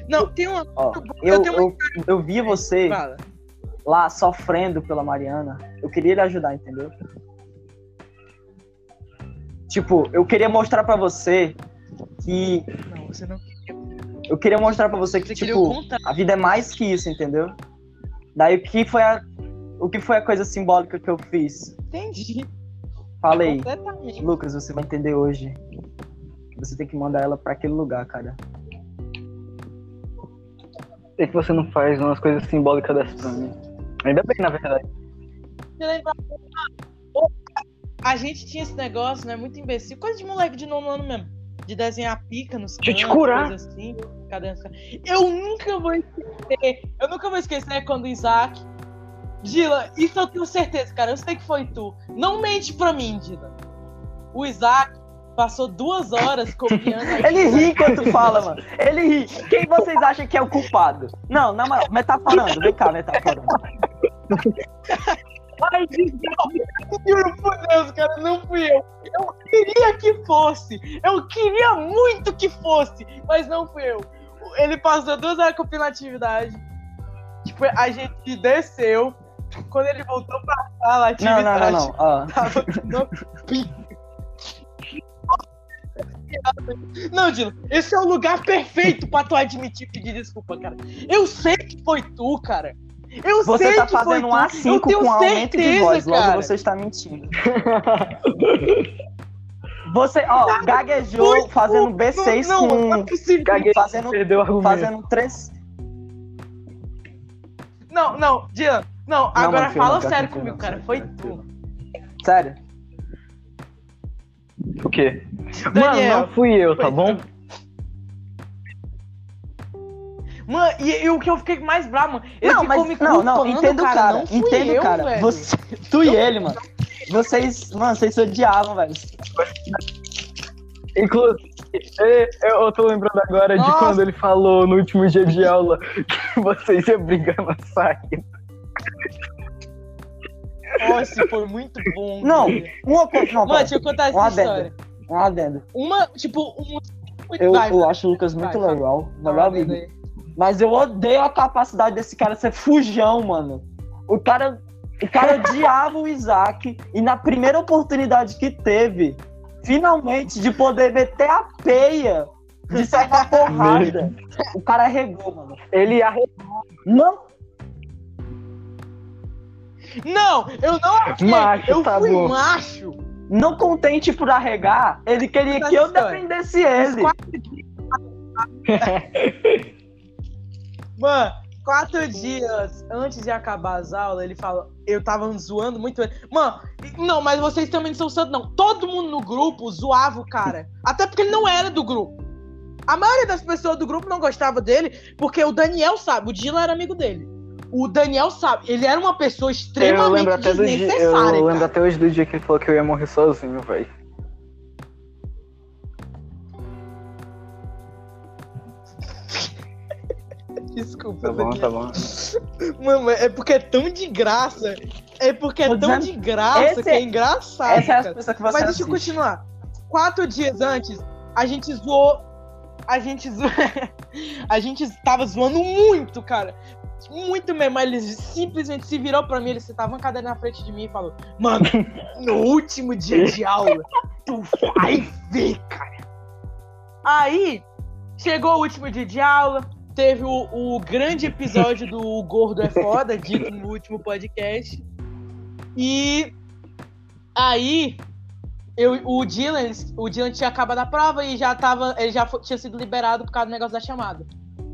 Não, tem uma. ó, Eu eu, tenho eu, eu vi você Fala. lá sofrendo pela Mariana, eu queria lhe ajudar, entendeu? Tipo, eu queria mostrar pra você que. Não, você não. Eu queria mostrar pra você que, Você tipo, a vida é mais que isso, entendeu? Daí o que foi a. O que foi a coisa simbólica que eu fiz? Entendi. Falei, Completamente. Lucas, você vai entender hoje. Você tem que mandar ela pra aquele lugar, cara. Por que você não faz umas coisas simbólicas dessas pra mim? Ainda bem, na verdade. A gente tinha esse negócio, né? Muito imbecil. Coisa de moleque de nono ano mesmo. De desenhar pica nos Deixa eu te curar. assim. Cadê os caras? Eu nunca vou esquecer. Eu nunca vou esquecer quando o Isaac. Dila, isso eu tenho certeza, cara. Eu sei que foi tu. Não mente pra mim, Dila. O Isaac passou duas horas copiando. *laughs* Ele ri enquanto fala, mano. Ele ri. Quem vocês acham que é o culpado? Não, na moral, metaforando. Vem cá, metaforando. *laughs* Ai, Juro por Deus, cara, não fui eu. Eu queria que fosse. Eu queria muito que fosse, mas não fui eu. Ele passou duas horas com atividade. Tipo, a gente desceu. Quando ele voltou pra sala, a Não, não, atividade não, não. Ó. tava no. Não, Dilo, esse é o lugar perfeito pra tu admitir e pedir desculpa, cara. Eu sei que foi tu, cara. Eu Você sei tá que foi fazendo um tu. Eu A5 tenho com aumento de voz. Logo cara. você está mentindo. *laughs* Você, ó, gaguejou Foi fazendo tu. B6 não, não, não é com. Caguei, Fazendo, perdeu o fazendo três. Não, não, Dylan, não, agora mano, foi fala não, sério não comigo, não, cara. sério, Foi sério, tu. Sério. O quê? Daniel, Mano, não fui eu, tá bom? Mano, e, e o que eu fiquei mais bravo, mano, ele não, ficou mas me não, não, entendo, cara. cara. não entendo, eu, cara. velho. Você, tu e ele, mano. Vocês, mano, vocês se odiavam, velho. Inclusive, eu, eu tô lembrando agora de Nossa. quando ele falou no último dia de aula que vocês iam brigar na saída. Nossa, foi muito bom. Não, uma coisa. Não, Mano, deixa eu contar essa Um história. um adendo. Uma, tipo, um. Eu, Vai, eu acho o Lucas muito Vai, legal. Mas eu odeio a capacidade desse cara ser fujão, mano. O cara, o cara odiava o Isaac e na primeira oportunidade que teve, finalmente, de poder meter a peia, de sair na porrada, *laughs* o cara regou, mano. Ele arre... Não, Não, eu não arreguei, Macho, eu tá fui bom. macho. não contente por arregar, ele queria que eu defendesse ele. *laughs* Mano, quatro dias antes de acabar as aulas, ele falou. Eu tava zoando muito. Mano, não, mas vocês também não são santos, não. Todo mundo no grupo zoava o cara. Até porque ele não era do grupo. A maioria das pessoas do grupo não gostava dele, porque o Daniel sabe, o Dila era amigo dele. O Daniel sabe, ele era uma pessoa Eu extremamente lembro até do dia. desnecessária. Eu lembro cara. até hoje do dia que ele falou que eu ia morrer sozinho, velho. Desculpa, Tá bom, tá bom. Mano, é porque é tão de graça. É porque é Tô tão dizendo, de graça esse que é- engraçado. Essa é a cara. pessoa que você Mas deixa eu assiste. continuar. Quatro dias antes, a gente zoou. A gente zoou. *laughs* a gente tava zoando muito, cara. Muito mesmo. Aí Ele simplesmente se virou pra mim, ele sentava uma cadeira na frente de mim e falou: Mano, *laughs* no último dia de aula, tu vai ver, cara. Aí, chegou o último dia de aula, teve o, o grande episódio do Gordo é Foda, dito no último podcast. E aí, eu, o Dylan, o Dylan tinha acabado a prova e já tava, ele já fo- tinha sido liberado por causa do negócio da chamada.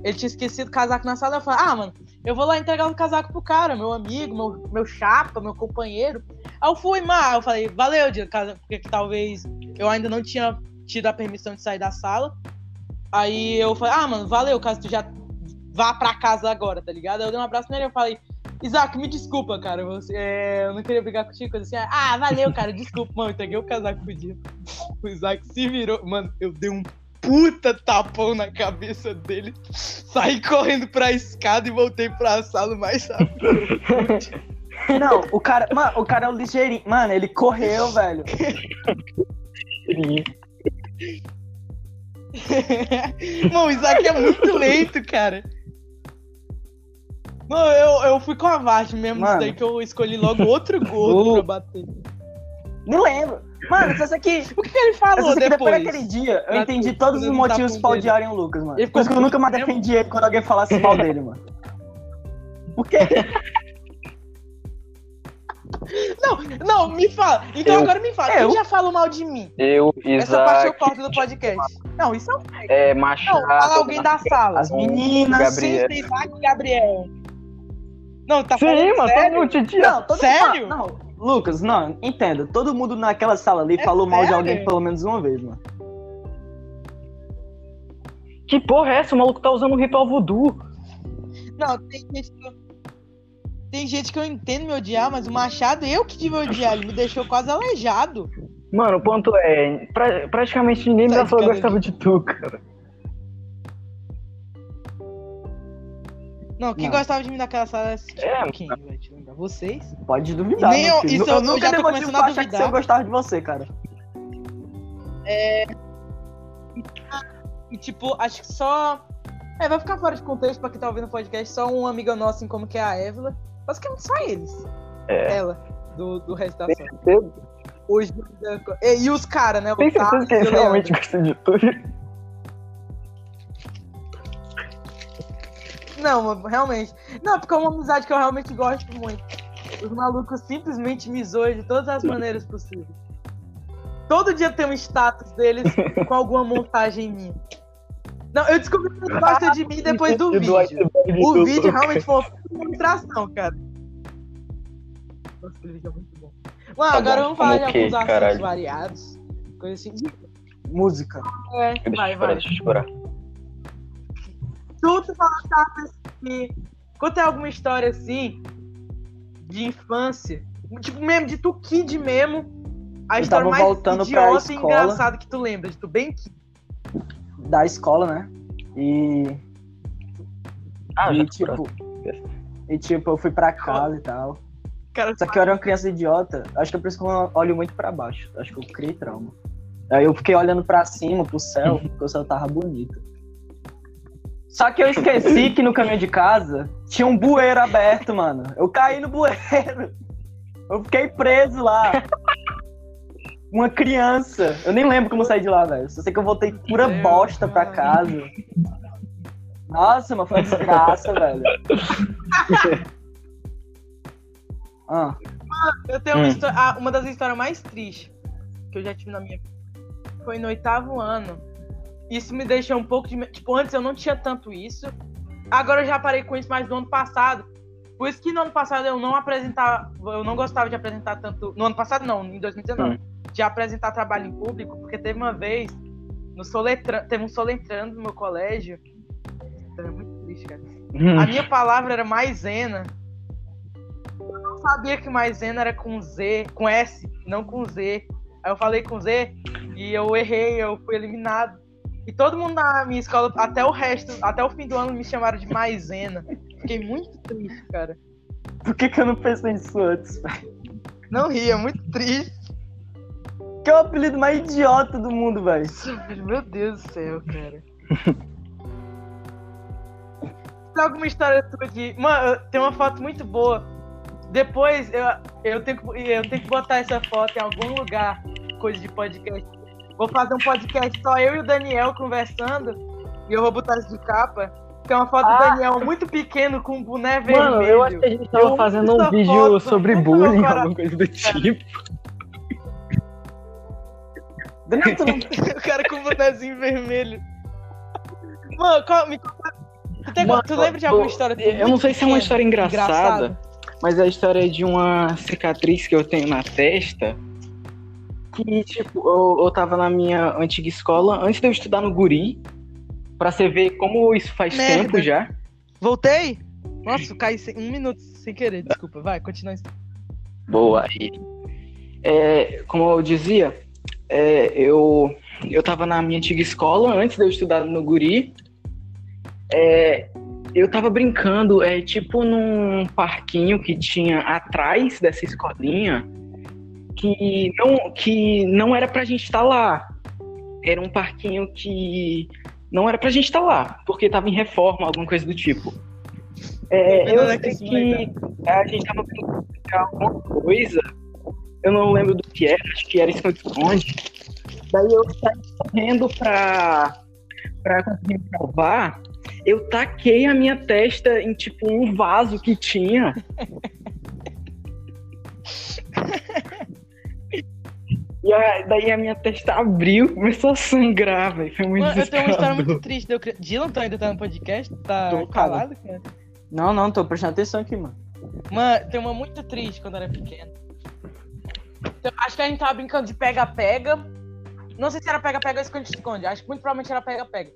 Ele tinha esquecido o casaco na sala, eu falei, ah, mano, eu vou lá entregar o casaco pro cara, meu amigo, meu, meu chapa, meu companheiro. Aí eu fui, mas eu falei, valeu, Dylan, porque que talvez eu ainda não tinha tido a permissão de sair da sala. Aí eu falei, ah, mano, valeu, caso tu já vá pra casa agora, tá ligado? Aí eu dei um abraço nele e eu falei, Isaac, me desculpa, cara. Você, é, eu não queria brigar contigo, coisa assim. Ah, valeu, cara, desculpa, mano. Eu entreguei o casaco dia. O Isaac se virou. Mano, eu dei um puta tapão na cabeça dele. Saí correndo pra escada e voltei pra sala mais rápido. Não, o cara, mano, o cara é o ligeirinho. Mano, ele correu, velho. *laughs* Mano, o Isaac é muito lento, cara. Mano, eu, eu fui com a Varte mesmo, Mano. isso daí que eu escolhi logo outro *laughs* gordo O- pra bater. Me lembro. Mano, só sei que. O que, que ele falou que depois daquele dia, eu entendi todos os não dar motivos pra odiarem o Lucas, mano. Por isso que eu nunca mais defendi ele quando alguém falasse *laughs* mal dele, mano. Por quê? Não, não, me fala. Então Eu- agora me fala. Eu? Quem já falou mal de mim? Eu, Essa parte eu Isaac, corto do podcast. Não, isso é um. é, Machado. Não, fala alguém da sala. As meninas. Gabriel. Sim, Isaac e Gabriel. Não, tá Sim, falando mano, sério? todo mundo te. Não, todo Sério? Não, não, Lucas, não, entenda. Todo mundo naquela sala ali É falou mal de sério? alguém pelo menos uma vez, mano. Que porra é essa? O maluco tá usando um ritual voodoo. Não, tem gente. Tem gente que eu entendo me odiar, mas o Machado, eu que tive odiar, ele me deixou quase aleijado. Mano, o ponto é, pra- praticamente ninguém da casa gostava de tu, cara. Não, quem Não. gostava de mim naquela sala era É, quem, lembrar? Vocês? Pode duvidar. Nem meu eu- isso eu, eu- nunca já tô começando a achar que duvidar. eu gostava de você, cara. E tipo, acho que só. É, vai ficar fora de contexto pra quem tá ouvindo o podcast, só um amigo nosso, assim como que é a Évila. Basicamente só eles. É. Ela, do, do resto da Tem certeza, Hoje. E, e os caras, né? O tem certeza Thales que eles o realmente gostam de tu. Não, realmente. Não, porque é uma amizade que eu realmente gosto muito. Os malucos simplesmente me zoam de todas as maneiras possíveis. Todo dia tem um status deles *laughs* com alguma montagem minha. Não, eu descobri que eles gostam de mim depois do E vídeo. O vídeo realmente foi uma demonstração, cara. Nossa, aquele vídeo é muito bom. Mano, Tá agora bom, vamos falar de como alguns assuntos caralho? variados. Coisa assim. Música. É, Deixa eu vai, esperar, vai. deixa eu esperar. Tu, tu fala, tá, que conta alguma história assim de infância, tipo mesmo de tu kid mesmo, a Eu história mais voltando pra idiota e engraçada que tu lembra, de tu bem kid. Da escola, né? E. Ah, e tipo. E tipo, eu fui pra casa e tal. Cara, Só que eu era uma criança idiota. Acho que é por isso que eu olho muito pra baixo. Acho que eu criei trauma. Aí eu fiquei olhando pra cima, pro céu, *laughs* porque o céu tava bonito. Só que eu esqueci que no caminho de casa tinha um bueiro aberto, mano. Eu caí no bueiro. Eu fiquei preso lá. Uma criança. Eu nem lembro como eu saí de lá, velho. Só sei que eu voltei pura bosta pra casa. Nossa, mas foi uma desgraça, *laughs* velho. Ah, eu tenho uma, Hum. histó- ah, uma das histórias mais tristes que eu já tive na minha vida. Foi no oitavo ano. Isso me deixou um pouco de. Tipo, antes eu não tinha tanto isso. Agora eu já parei com isso mais do ano passado. Por isso que no ano passado eu não apresentava. Eu não gostava de apresentar tanto. No ano passado, não, em 2019. De apresentar trabalho em público, porque teve uma vez. No Soletran... Teve um Soletrando no meu colégio. Então é muito triste. cara. A minha *laughs* palavra era maisena. Eu não sabia que maisena era com Z, com S, não com Z. Aí eu falei com Z e eu errei, eu fui eliminado. E todo mundo na minha escola, até o resto, até o fim do ano, me chamaram de maisena. Fiquei muito triste, cara. Por que, que eu não pensei nisso antes? Não ria, é muito triste. Que é o apelido mais idiota do mundo, velho. Meu Deus do céu, cara. *laughs* Tem alguma história tua de. Mano, tem uma foto muito boa. Depois eu, eu, tenho que, eu tenho que botar essa foto em algum lugar, coisa de podcast. Vou fazer um podcast só eu e o Daniel conversando. E eu vou botar isso de capa. Que é uma foto do Ah. Daniel muito pequeno com um boné vermelho. Mano, eu acho que a gente tava Eu fazendo um vídeo foto sobre bullying, alguma coisa do tipo. Tu não... *laughs* o cara com o bonézinho vermelho. Mano, qual, me conta. Tu, tem- Mano, tu lembra de alguma história Eu não sei se é uma história engraçada, engraçada? mas é a história de uma cicatriz que eu tenho na testa. Que, tipo, eu, eu tava na minha antiga escola, antes de eu estudar no Guri, pra você ver como isso faz Merda. tempo já. Voltei? Nossa, eu caí sem, um minuto sem querer, desculpa. Vai, continua. isso. Boa. aí. É, como eu dizia, é, eu, eu tava na minha antiga escola, antes de eu estudar no Guri. É, eu tava brincando, é, tipo num parquinho que tinha atrás dessa escolinha, que não, que não era pra gente estar lá. Era um parquinho que não era pra gente estar lá, porque tava em reforma, alguma coisa do tipo. É, eu Não é sei que a gente tava brincando alguma coisa, eu não lembro do que era, acho que era esconde-esconde. Daí eu saí correndo pra, pra conseguir me salvar. Eu taquei a minha testa em tipo um vaso que tinha. E a- daí a minha testa abriu, começou a sangrar, velho. Foi muito Mano, eu tenho uma história muito triste. Eu... cre- Dylan, tu ainda tá no podcast? Tá Tô, calado, cara? não, não, tô prestando atenção aqui, mano. Mano, tem uma muito triste quando eu era pequeno. Então, acho que a gente tava brincando de pega-pega. Não sei se era pega-pega ou esconde-esconde. Acho que muito provavelmente era pega-pega.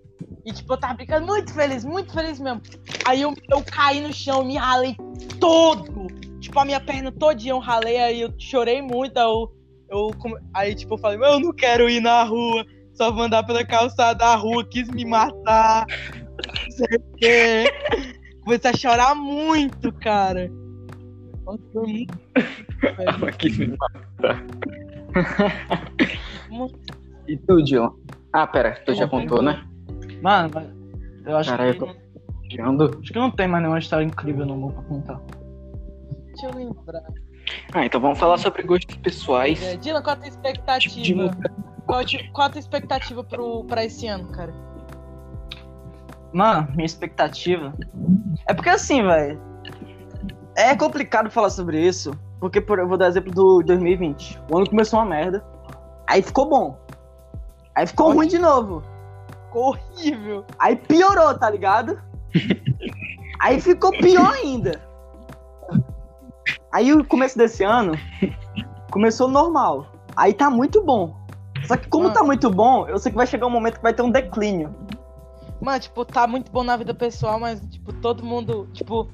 E, tipo, eu tava brincando muito feliz, muito feliz mesmo. Aí eu, eu caí no chão, me ralei todo. Tipo, a minha perna todinha eu ralei, aí eu chorei muito. Aí, eu, eu aí tipo, eu falei, "Meu, eu não quero ir na rua. Só vou andar pela calçada da rua, quis me matar. *laughs* Não sei o quê. Comecei a chorar muito, cara. Me mata. Mano, E tu, Dylan? Ah, pera, tu já Bom, contou, né? Mano, eu acho Caralho, que. eu tô viajando. Acho que não tem mais nenhuma história incrível no mundo pra contar. Deixa eu lembrar. Ah, então vamos falar sobre gostos pessoais. É, Dylan, qual a tua Tipo de expectativa? Qual, a qual a tua expectativa pro, pra esse ano, cara? Mano, minha expectativa. É porque assim, velho. É complicado falar sobre isso. Porque por, eu vou dar exemplo do 2020. O ano começou uma merda. Aí ficou bom. Aí ficou ruim de novo. Ficou horrível. Aí piorou, tá ligado? *laughs* Aí ficou pior ainda. Aí o começo desse ano começou normal. Aí tá muito bom. Só que como Mano. tá muito bom, eu sei que vai chegar um momento que vai ter um declínio. Mano, tipo, tá muito bom na vida pessoal, mas, tipo, todo mundo, tipo,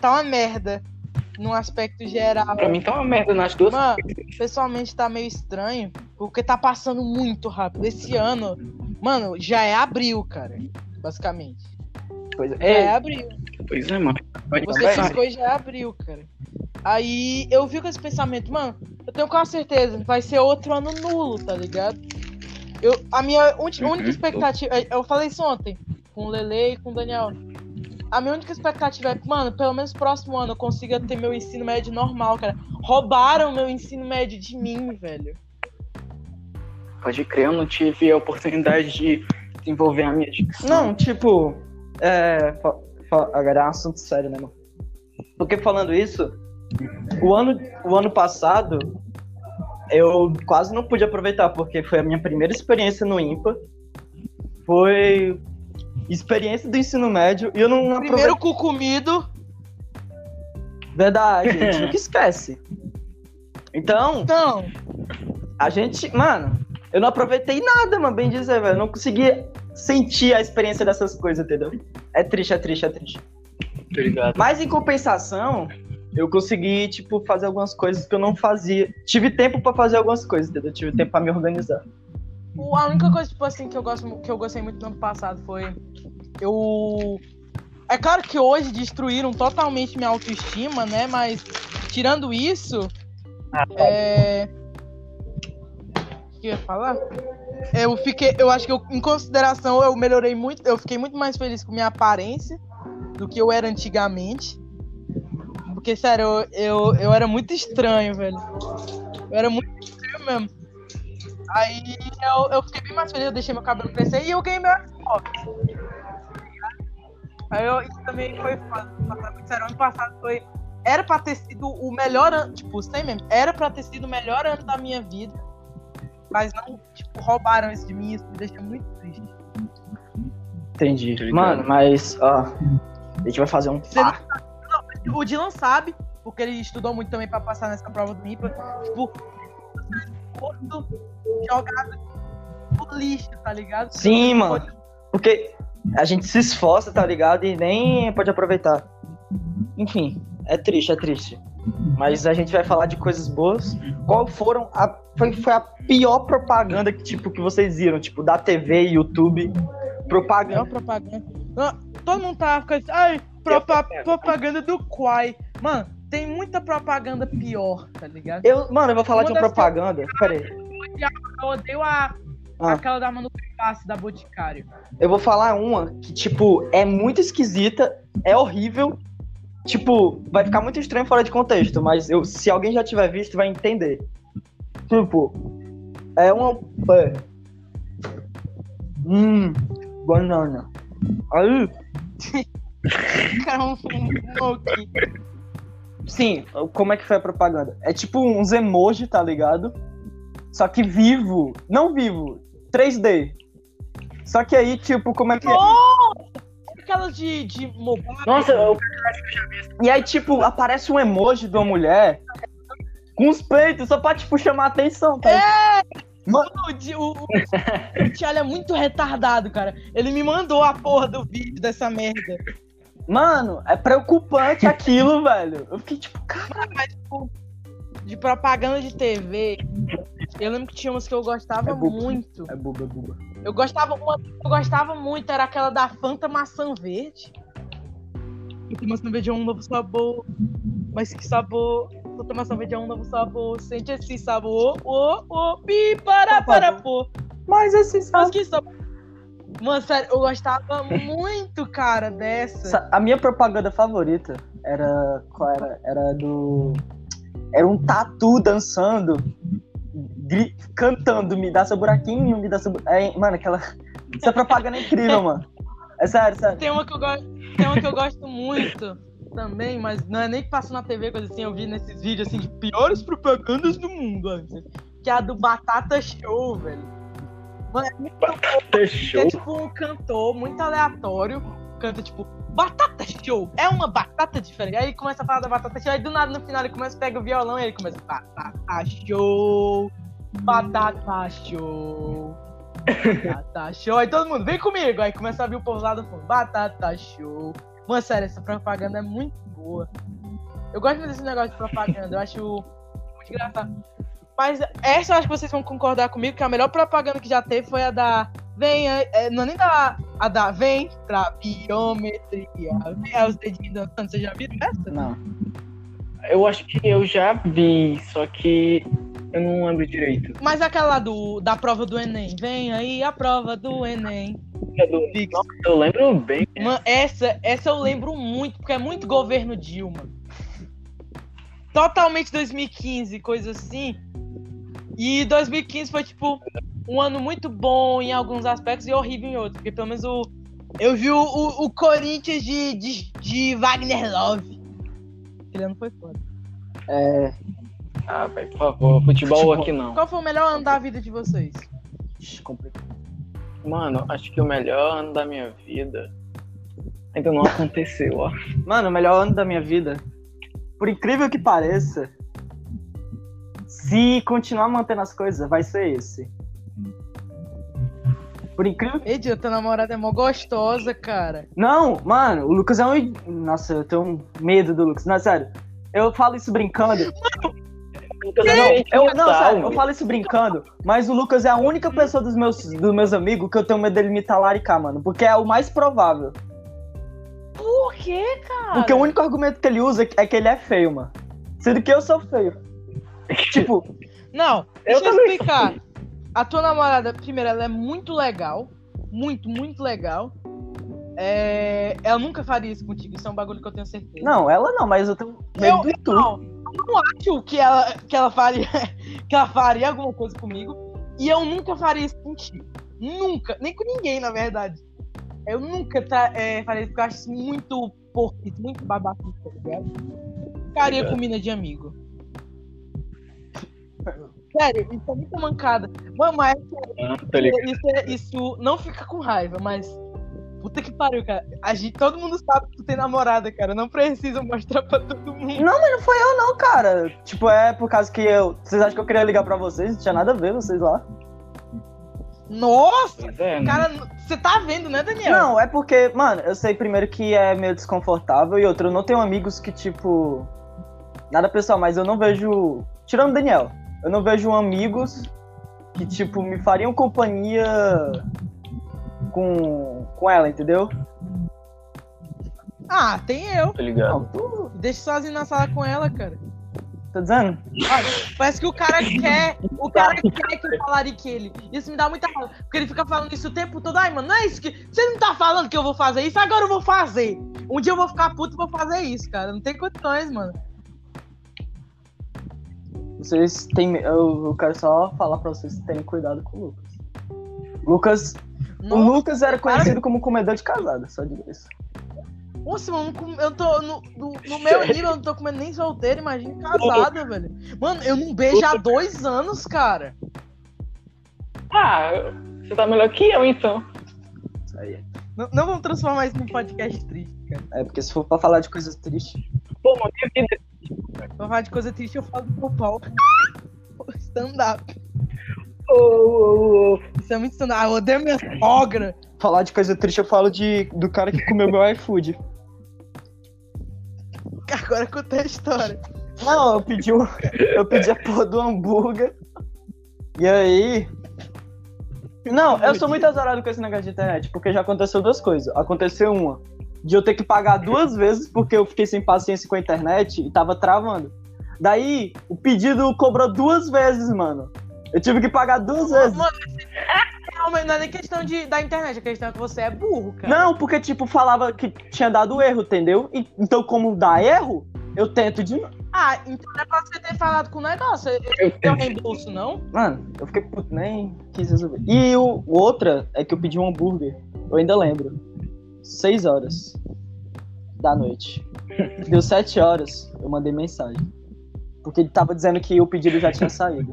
tá uma merda num aspecto geral. Pra mim tá uma merda nas duas. Mano, pessoalmente tá meio estranho, porque tá passando muito rápido. Esse ano, mano, já é abril, cara, basicamente. Pois Já é abril. Pois é, mano. Vai- Você vai- piscou e já é abril, cara. Aí eu vi com esse pensamento, mano, eu tenho quase certeza, vai ser outro ano nulo, tá ligado? Eu, a minha ulti- Uhum. única expectativa, eu falei isso ontem, com o Lele e com o Daniel. A minha única expectativa é, mano, pelo menos próximo ano eu consiga ter meu ensino médio normal, cara. Roubaram meu ensino médio de mim, velho. Pode crer, eu não tive a oportunidade de desenvolver a minha dicção. Não, tipo, é. Agora é um assunto sério, né, mano? Porque falando isso, o ano, o ano passado eu quase não pude aproveitar, porque foi a minha primeira experiência no IMPA. Foi experiência do ensino médio e eu não aproveitei. Primeiro cu comido, Verdade, a gente *laughs* nunca esquece. Então, então, a gente, mano, eu não aproveitei nada, mano, bem dizer, velho. Eu não consegui sentir a experiência dessas coisas, entendeu? É triste, é triste, é triste. Obrigado. Mas em compensação, eu consegui, tipo, fazer algumas coisas que eu não fazia. Tive tempo pra fazer algumas coisas, entendeu? Tive tempo pra me organizar. A única coisa, tipo assim, que eu, gosto, que eu gostei muito no ano passado foi. Eu. É claro que hoje destruíram totalmente minha autoestima, né? Mas tirando isso. É. O que eu ia falar? Eu fiquei. Eu acho que eu, em consideração eu melhorei muito. Eu fiquei muito mais feliz com minha aparência do que eu era antigamente. Porque, sério, eu, eu, eu era muito estranho, velho. Eu era muito estranho mesmo. Aí eu, eu fiquei bem mais feliz, eu deixei meu cabelo crescer e eu ganhei meu Xbox. Aí eu, isso também foi foda. Sério. Ano passado foi. Era pra ter sido o melhor ano. Tipo, sem mesmo. Era pra ter sido o melhor ano da minha vida. Mas não, tipo, roubaram isso de mim. Isso me deixa muito triste. Entendi. Mano, mas, ó. A gente vai fazer um Você não par. O Dylan sabe, porque ele estudou muito também pra passar nessa prova do IPA. Tipo, todo jogado no lixo, tá ligado? Sim, mano. Porque a gente se esforça, tá ligado? E nem pode aproveitar. Enfim, é triste, é triste. Mas a gente vai falar de coisas boas. Qual foram a. Foi, foi a pior propaganda que, tipo, que vocês viram, tipo, da TV, YouTube. Propaganda. propaganda. Não, todo mundo tava ficando assim, ai, propa- propaganda do Quai. Mano, tem muita propaganda pior, tá ligado? Eu, mano, eu vou falar Uma de uma eu- propaganda. Pera aí. Eu odeio a, Ah. aquela da Manu Passe da Boticário. Eu vou falar uma que, tipo, é muito esquisita, é horrível. Tipo, vai ficar muito estranho fora de contexto, mas eu, se alguém já tiver visto, vai entender. Tipo, é uma. É. Hum, banana. Aí, *laughs* Cara, um, um, um. Sim, como é que foi a propaganda? É tipo uns emoji, tá ligado? Só que vivo. Não vivo, 3D. Só que aí, tipo, como é que é? Aquela de, de mobile. Nossa, eu E aí, tipo, aparece um emoji de uma mulher com os peitos só pra, tipo, chamar a atenção, tá? O, Di- o, o Thiago é muito retardado, cara. Ele me mandou a porra do vídeo dessa merda. Mano, é preocupante *laughs* aquilo, velho. Eu fiquei tipo, cara. Mas, tipo, de propaganda de TV, eu lembro que tinha umas que eu gostava É muito. É buba, é buba. Eu gostava, uma que eu gostava muito, era aquela da Fanta Maçã Verde. Fanta Maçã Verde é um novo sabor. Mas que sabor? Fanta Maçã Verde é um novo sabor. Sente esse sabor. Ô, ô, pi, para, para, pô. Mas esse Mas sabe. que sabor. Mano, sério, eu gostava muito, cara, dessa. Sa- A minha propaganda favorita era. Qual era? Era do. Era um tatu dançando, gri- cantando, me dá seu buraquinho, me dá seu. bu-" É, mano, aquela. Essa propaganda é incrível, mano. É sério, sério. Tem uma que eu gosto, tem uma que eu gosto muito também, mas não é nem que passou na TV, coisa assim, eu vi nesses vídeos assim de piores propagandas do mundo, assim, que é a do Batata Show, velho. Mano, é muito é show. tipo um cantor muito aleatório, canta tipo Batata Show, é uma batata diferente. Aí ele começa a falar da batata show, aí do nada no final ele começa a pegar o violão e ele começa Batata Show, Batata Show. Batata show. Aí todo mundo, vem comigo. Aí começa a vir o povo lá do fundo. Batata show. Mano, sério, essa propaganda é muito boa. Eu gosto muito desse negócio de propaganda. Eu acho muito engraçado. Mas essa eu acho que vocês vão concordar comigo que a melhor propaganda que já teve foi a da. Vem, é, não é nem da. A da Vem pra biometria. Vem aí os dedinhos dançando. Vocês já viram essa? Não. Eu acho que eu já vi, só que eu não lembro direito. Mas aquela do, da prova do Enem. Vem aí a prova do Enem. É eu lembro bem. Mano, essa, essa eu lembro muito, porque é muito governo Dilma. Totalmente 2015, coisa assim. E 2015 foi, tipo, um ano muito bom em alguns aspectos e horrível em outros. Porque pelo menos o. Eu vi o, o, o Corinthians de, de, de Wagner Love. Aquele ano foi foda. É. Ah, velho, por favor, futebol aqui não. Qual foi o melhor ano da vida de vocês? Ixi, complicado. Mano, acho que o melhor ano da minha vida ainda não aconteceu, ó. Mano, o melhor ano da minha vida, por incrível que pareça, se continuar mantendo as coisas, vai ser esse. Por incrível Dila, tua namorada é mó gostosa, cara. Não, mano, o Lucas é um. Nossa, eu tenho medo do Lucas. Não, sério. Eu falo isso brincando. Eu, não, sério, eu falo isso brincando, mas o Lucas é a única pessoa dos meus, dos meus amigos que eu tenho medo dele me talaricar, mano. Porque é o mais provável. Por quê, cara? Porque o único argumento que ele usa é que ele é feio, mano. Sendo que eu sou feio. *laughs* tipo, Não, Eu deixa eu, também. explicar. A tua namorada, primeiro, ela é muito legal. Muito, muito legal. É, Ela nunca faria isso contigo, isso é um bagulho que eu tenho certeza. não, ela não, mas eu tenho medo eu, de não, eu não acho que ela, que ela faria *laughs* que ela faria alguma coisa comigo. E eu nunca faria isso contigo. Nunca. Nem com ninguém, na verdade. Eu nunca tra- é, isso porque eu acho isso muito porquito, muito babaca, tá ligado? Ficaria Obrigado. com mina de amigo. Sério, isso é muita mancada. Mano, mas Ah, tá isso, é- isso não fica com raiva, mas. Puta que pariu, cara. A gente, todo mundo sabe que tu tem namorada, cara. Não precisa mostrar pra todo mundo. Não, mas não foi eu não, cara. Tipo, é por causa que eu. Vocês acham que eu queria ligar pra vocês? Não tinha nada a ver vocês lá. Nossa! É, né? Cara, você tá vendo, né, Daniel? Não, é porque, mano, eu sei primeiro que é meio desconfortável e outro, eu não tenho amigos que, tipo. Nada pessoal, mas eu não vejo. Tirando o Daniel, eu não vejo amigos que, tipo, me fariam companhia com, com ela, entendeu? Ah, tem eu. Tá ligado. Não, tu. Deixa sozinho na sala com ela, cara. Tá dizendo? Parece que o cara quer. O cara quer que eu falarique ele. Isso me dá muita raiva. Porque ele fica falando isso o tempo todo. Ai, mano, não é isso que. Você não tá falando que eu vou fazer isso? Agora eu vou fazer. Um dia eu vou ficar puto e vou fazer isso, cara. Não tem condições, mano. Vocês têm. Eu, eu quero só falar pra vocês terem cuidado com o Lucas. Lucas. O Nossa, Lucas era conhecido como comedor de casada, só digo isso. Nossa, mano, eu tô no, no, no meu *laughs* nível, eu não tô comendo nem solteiro, imagina casada, velho. Mano, eu não beijo há dois anos, cara. Ah, você tá melhor que eu, então. Isso aí. Não, não vamos transformar isso num podcast triste, cara. É porque se for pra falar de coisas tristes. Pô, mano, minha vida. Pra falar de coisa triste, eu falo do meu pau. *laughs* Stand-up. Ô, ô, ô. Isso é muito stand-up. Ah, eu odeio minha sogra. Falar de coisa triste, eu falo de, do cara que comeu meu iFood. *laughs* Agora conta a história. Não, eu pedi, o- eu pedi a porra do hambúrguer. E aí. Não, eu sou muito azarado com esse negócio de internet, porque já aconteceu duas coisas. Aconteceu uma, de eu ter que pagar duas vezes porque eu fiquei sem paciência com a internet e tava travando. Daí, o pedido cobrou duas vezes, mano. Eu tive que pagar duas vezes. Mano, não, mas não é nem questão de, da internet, a questão é que você é burro, cara. Não, porque, tipo, falava que tinha dado erro, entendeu? E- então, como dá erro, eu tento de. Ah, então é pra você ter falado com o negócio. Eu não tenho reembolso, não? Mano, eu fiquei puto, nem quis resolver. E o outra é que eu pedi um hambúrguer. Eu ainda lembro. Seis horas da noite. *laughs* Deu sete horas, eu mandei mensagem. Porque ele tava dizendo que o pedido já tinha saído.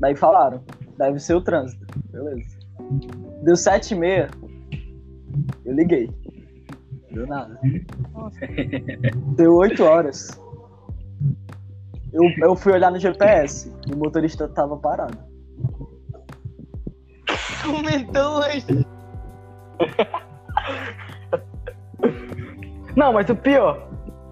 Daí falaram, deve ser o trânsito. Beleza. Deu sete e meia, eu liguei. Deu nada. Nossa. Deu oito horas. Eu, eu fui olhar no GPS e o motorista tava parado. Comentou hoje. Não, mas o pior,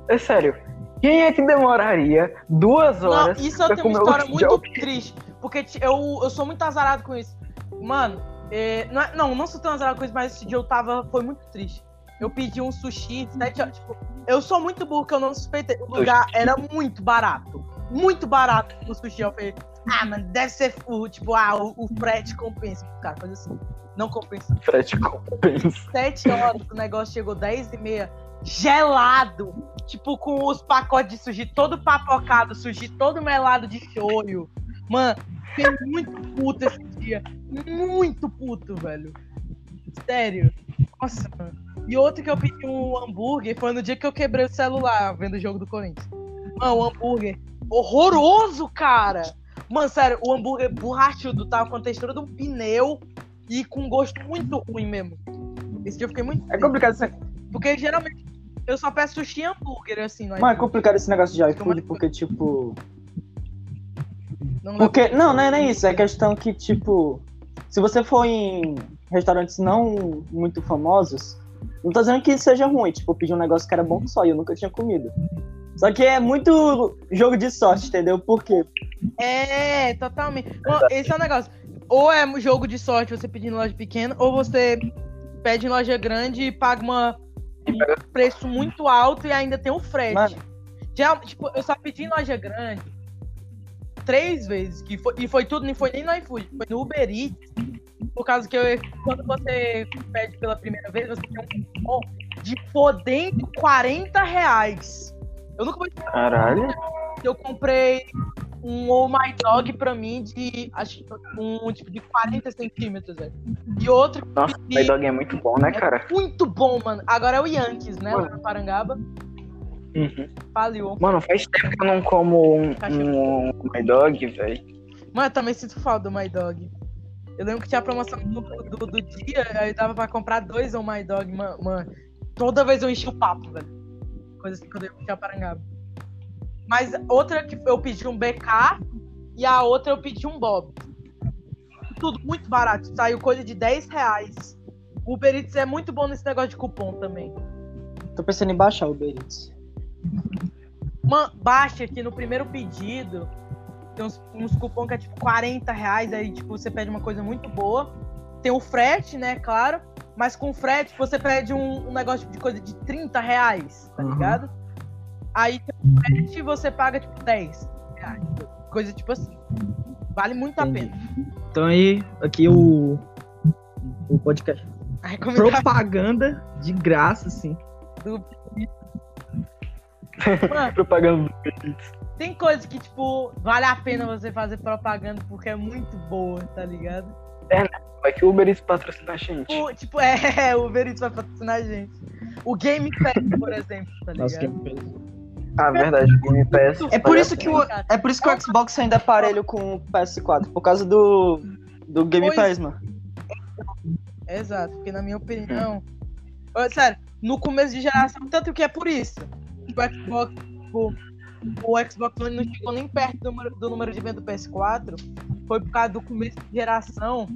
é sério. Quem é que demoraria duas Não, horas isso eu pra tenho uma comer história muito triste. Porque eu, eu sou muito azarado com isso. Mano, é, não, é- não, não sou tão azarado com isso, mas esse dia eu tava. Foi muito triste. Eu pedi um sushi, sete horas. Tipo, eu sou muito burro que eu não suspeitei. O lugar era muito barato. Muito barato o sushi. Eu falei, ah, mano, deve ser o, tipo, ah, o, o frete compensa. Cara, coisa assim. Não compensa. Frete compensa. Sete horas, o negócio chegou 10 e meia, gelado. Tipo, com os pacotes de sushi todo papocado, sushi todo melado de shoyu. Mano, fiquei muito puto esse dia. Muito puto, velho. Sério. Nossa, mano. E outro que eu pedi um hambúrguer foi no dia que eu quebrei o celular vendo o jogo do Corinthians. Mano, o hambúrguer horroroso, cara. Mano, sério, o hambúrguer borrachudo tava com a textura de um pneu e com gosto muito ruim mesmo. Esse dia eu fiquei muito. É complicado esse, Porque geralmente eu só peço sushi e hambúrguer, assim, não é? mas é complicado esse negócio de iFood, porque, tipo. Não Porque. Não, não é nem isso. É questão que, tipo. se você for em restaurantes não muito famosos, não tô dizendo que seja ruim, tipo, eu pedi um negócio que era bom só e eu nunca tinha comido. Só que é muito jogo de sorte, entendeu? Por quê? É, totalmente. Bom, esse é o negócio. Ou é um jogo de sorte você pedir em loja pequena, ou você pede em loja grande e paga uma, um preço muito alto e ainda tem o frete. Mano. Já, tipo, eu só pedi em loja grande três vezes, que foi, e foi tudo, não foi nem no iFood, foi no Uber Eats, por causa que eu- quando você pede pela primeira vez, você tem um cupom de podendo 40 reais. Eu nunca vou Caralho. eu comprei um Oh My Dog pra mim de acho que um tipo de 40 centímetros, velho. E outro Nossa, o My Dog é muito bom, né, cara? muito bom, mano. Agora é o Yankees, né? Lá na Parangaba. Uhum. Faliu. Mano, faz tempo que eu não como um, um My Dog, velho. Mano, eu também sinto falta do My Dog. Eu lembro que tinha a promoção do, do, do dia, aí dava pra comprar dois Oh My Dog, mano. mano. Toda vez eu enchi o papo, velho. Coisa assim quando eu tinha Parangaba. Mas outra que eu pedi um BK e a outra eu pedi um Bob. Tudo muito barato. Saiu coisa de 10 reais. O Uber Eats é muito bom nesse negócio de cupom também. Tô pensando em baixar o Uber Eats. Man, baixa aqui no primeiro pedido. Tem uns, uns cupom que é tipo 40 reais. Aí, tipo, você pede uma coisa muito boa. Tem o frete, né? Claro. Mas com frete, você pede um, um negócio de coisa de 30 reais, tá Uhum. ligado? Aí tem o frete e você paga, tipo, 10 reais. Coisa tipo assim. Vale muito a Entendi. pena. Então aí, aqui o, o podcast. A Propaganda de graça, assim. do. Mano, Propaganda tem coisa que, tipo, vale a pena você fazer propaganda porque é muito boa, tá ligado? Vai que o Uber Eats patrocina a gente. O, tipo, *laughs* é, o Uber Eats vai patrocinar a gente. O Game Pass, por exemplo, tá ligado? Nossa, Game Pass. Ah, verdade. o Game Pass. É por isso que o, é por isso que o Xbox ainda é parelho com o PS4, por causa do do Game Pois- Pass, mano. Exato, porque na minha opinião. Sério, no começo de geração, tanto que é por isso. O Xbox, o, o Xbox One não chegou nem perto do número, do número de venda do PS4. Foi por causa do começo de geração.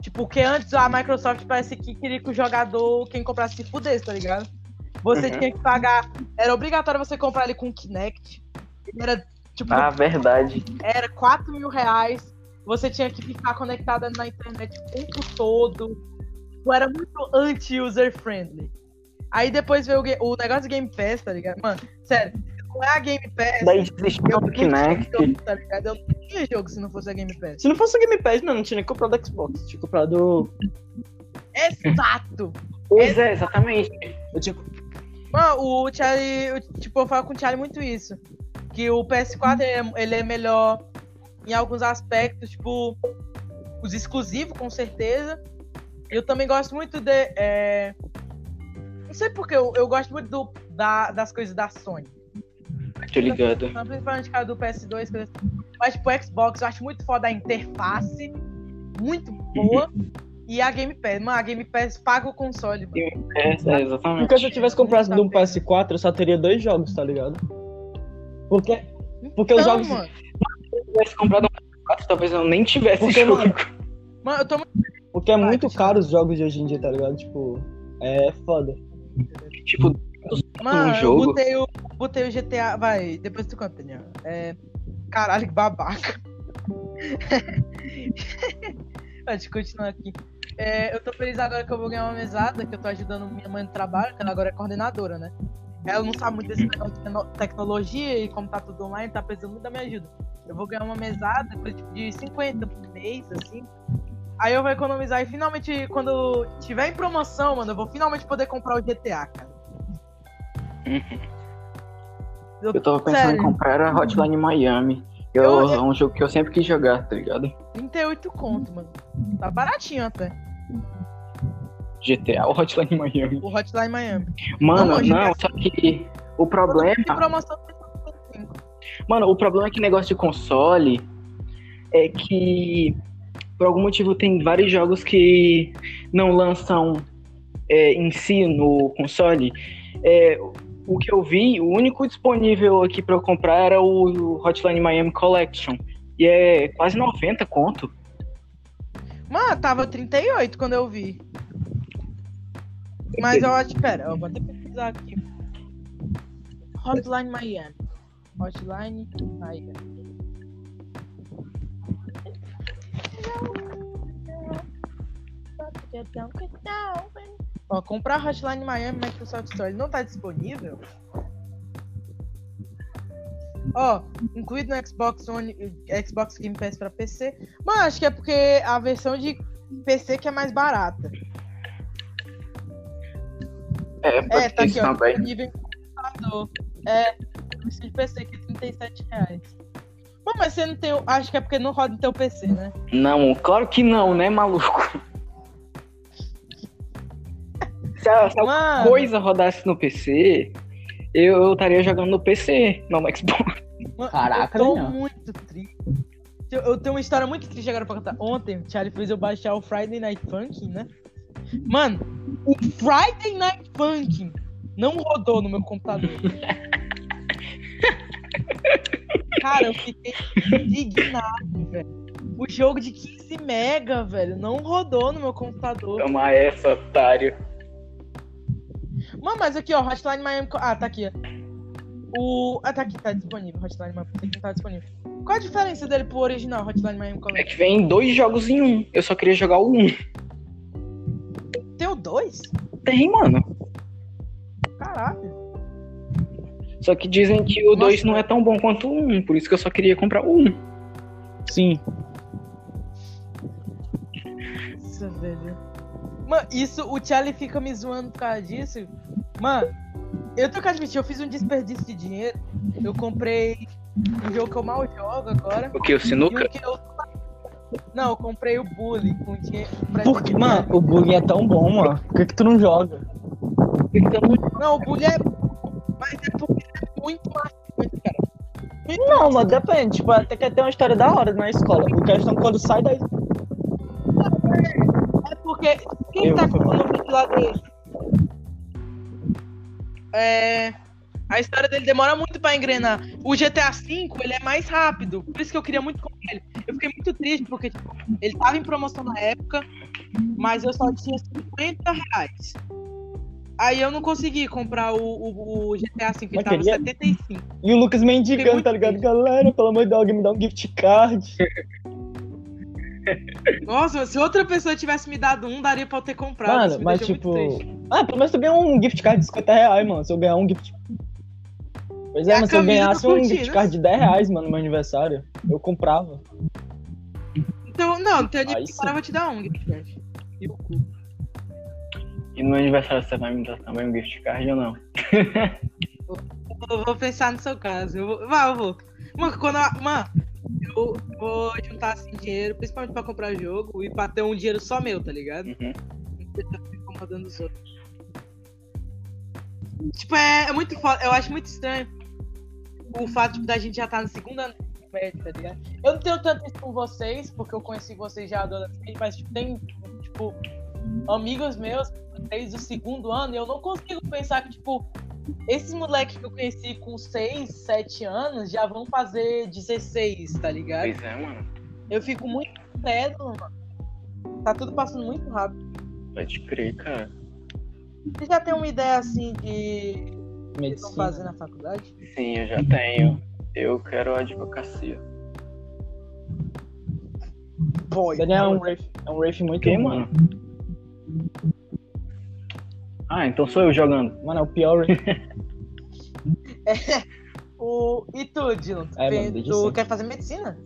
Tipo, porque antes a Microsoft parece que queria que o jogador, quem comprasse, se fudesse, tá ligado? Você Uhum. tinha que pagar. Era obrigatório você comprar ele com Kinect. Era, tipo, Ah, verdade. era 4 mil reais. Você tinha que ficar conectada na internet o tempo todo. Tipo, Era muito anti-user friendly. Aí depois veio o, o negócio do Game Pass, tá ligado? Mano, sério, não é a Game Pass. Daí desistiu eu do não tinha Kinect. jogo, tá ligado? Eu não tinha jogo se não fosse a Game Pass. Se não fosse o Game Pass, mano, não tinha nem comprado Xbox. Tinha comprado. Exato! Pois é, exatamente. Eu tinha... Mano, o Charlie, eu, tipo, eu falo com o Charlie muito isso. Que o PS4 ele é, ele é melhor em alguns aspectos, tipo, os exclusivos, com certeza. Eu também gosto muito de. é, sei porque eu, eu gosto muito do, da- das coisas da Sony. Tô ligado. Não, Principalmente cara do PS2, coisa assim. mas tipo, o Xbox eu acho muito foda a interface, muito boa. E a Game Pass, mano, a Game Pass paga o console, mano. É, é, exatamente. Porque se eu tivesse comprado um PS4, eu só teria dois jogos, tá ligado? Porque, porque os Então, jogos. mano, Se eu tivesse comprado um PS4, talvez eu nem tivesse Porque, jogo. mano, mano, eu tô muito. Porque é muito caro os jogos de hoje em dia, tá ligado? Tipo, é foda. Tipo, Mano, eu jogo. botei o, botei o GTA. Vai, depois tu conta, Daniel. É. Caralho, que babaca. *laughs* Eu continuar aqui. É, eu tô feliz agora que eu vou ganhar uma mesada, que eu tô ajudando minha mãe no trabalho, que ela agora é coordenadora, né? Ela não sabe muito desse negócio de tecno- tecnologia e como tá tudo online, tá precisando muito da minha ajuda. Eu vou ganhar uma mesada, tipo de 50 por mês, assim. Aí eu vou economizar e finalmente, quando tiver em promoção, mano, eu vou finalmente poder comprar o GTA, cara. *laughs* eu tava pensando sério. em comprar a Hotline Miami. Eu, Eu- É um jogo que eu sempre quis jogar, tá ligado? 38 conto, mano. Tá baratinho até. GTA, o Hotline Miami. O Hotline Miami. Mano, Não, não, só que o problema. Promoção Mano, o problema é que negócio de console é que por algum motivo tem vários jogos que não lançam é, em si no console. É, o que eu vi, o único disponível aqui pra eu comprar era o Hotline Miami Collection. E é quase 90 conto. Mano, tava 38 quando eu vi. Mas eu acho. Pera, eu vou até pesquisar aqui. Hotline Miami. Hotline Miami. Ó, comprar Hotline Miami Microsoft Store não tá disponível. Ó, incluído no Xbox One, Xbox Game Pass pra PC. Mas acho que é porque a versão de PC que é mais barata. É, É, tá aqui, ó. também. Disponível em computador. É, versão de PC que é 37 reais. Bom, mas você não tem. o- Acho que é porque não roda no teu PC, né? Não, claro que não, né, maluco? Se a, se a Mano, coisa rodasse no PC, eu eu estaria jogando no PC, não no Xbox. mano, Caraca, eu tô Daniel. muito triste. Eu, eu tenho uma história muito triste agora pra contar. Ontem, o Charlie fez eu baixar o Friday Night Funkin', né? Mano, o Friday Night Funkin' não rodou no meu computador. *laughs* Cara, eu fiquei indignado, velho. O jogo de 15 mega, velho, não rodou no meu computador. Toma essa, otário. Mano, mas aqui, ó, Hotline Miami. Ah, tá aqui, ó. O. Ah, tá aqui, tá disponível. Hotline Miami tá disponível. Qual a diferença dele pro original, Hotline Miami É Collection? que vem dois jogos em um. Eu só queria jogar o um. Tem o 2? Tem, mano. Só que dizem que o Nossa, 2 não é tão bom quanto o 1, um, por isso que eu só queria comprar o 1. Um. Sim. Nossa, velho. Mano, isso, o Charlie fica me zoando por causa disso. Mano, eu tenho que admitir, eu fiz um desperdício de dinheiro. Eu comprei um jogo que eu mal jogo agora. O que? O E Sinuca? que eu. Não, eu comprei o Bully com dinheiro. Porque, mano, o bug é tão bom, mano. Por que, que tu não joga? Não, o Bully é. Mas é é muito maçante, cara. Muito Não, mas depende. Tipo, até que tem uma história da hora na escola. O questão é quando sai daí. É porque. Quem Eu, tá com o nome lá dele? É. A história dele demora muito pra engrenar. O GTA V, ele é mais rápido. Por isso que eu queria muito comprar ele. Eu fiquei muito triste, porque tipo, ele tava em promoção na época, mas eu só tinha 50 reais. Aí eu não consegui comprar o, o- o GTA V, ele Mas tava queria? 75. E o Lucas mendigando, tá ligado? triste. Galera, pelo amor de Deus, alguém me dá um gift card. *laughs* Nossa, se outra pessoa tivesse me dado um, daria pra eu ter comprado. Mano, mas tipo. Ah, pelo menos tu ganhou um gift card de 50 reais, mano. Se eu ganhar um gift. Pois é, mas se eu ganhasse do um gift card de 10 reais, mano, no meu aniversário, eu comprava. Então, não, não tem Aí aniversário, eu vou te dar um gift card. E o cu. E no aniversário você vai me dar também um gift card ou não? Eu vou pensar no seu caso. Eu vou... Vai, eu vou. Mano, quando eu... Mano, eu vou juntar assim dinheiro, principalmente pra comprar jogo e pra ter um dinheiro só meu, tá ligado? Uhum. Não incomodando os outros. Tipo, é, é muito foda. Eu acho muito estranho o fato tipo, da gente já estar no segundo ano médio, tá ligado? Eu não tenho tanto isso com vocês, porque eu conheci vocês já adolescente, mas tipo, tem, tipo, amigos meus desde o segundo ano e eu não consigo pensar que, tipo, esses moleques que eu conheci com 6, 7 anos já vão fazer 16, tá ligado? Pois é, mano. Eu fico muito cedo, mano. Tá tudo passando muito rápido. Pode crer, cara. Você já tem uma ideia assim de o que estão Medicina. fazendo na faculdade? Sim, eu já tenho. Eu quero advocacia. Boy. Daniel é um Wraith, é um Wraith muito Que, bom. mano? Ah, então sou eu jogando. Mano, é o pior Wraith. *laughs* O... E tu, Dylan? Tu, É, mano, tu sempre. quer fazer medicina?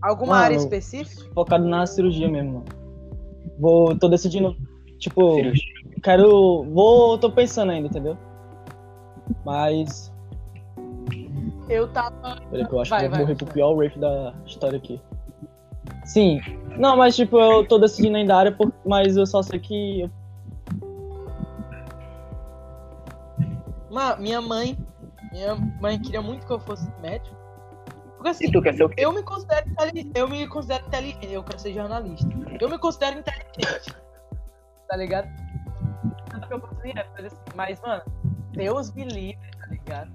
Alguma Mano, área específica? Focado na cirurgia mesmo, mano. Vou. tô decidindo. Tipo, Cirurgia. quero. Vou. tô pensando ainda, entendeu? Mas. Eu tava. Peraí, que eu acho Vai, que eu vai, vou morrer pro pior Wraith da história aqui. Sim. Não, mas tipo, eu tô decidindo ainda a área, por- mas eu só sei que. eu- Mano, minha mãe. Minha mãe queria muito que eu fosse médico. Porque assim, E tu quer ser o quê? eu me considero inteli- eu me considero inteligente, eu quero ser jornalista. Eu me considero inteligente. Tá ligado? Tanto que eu assim, mas, mano, Deus me livre, tá ligado?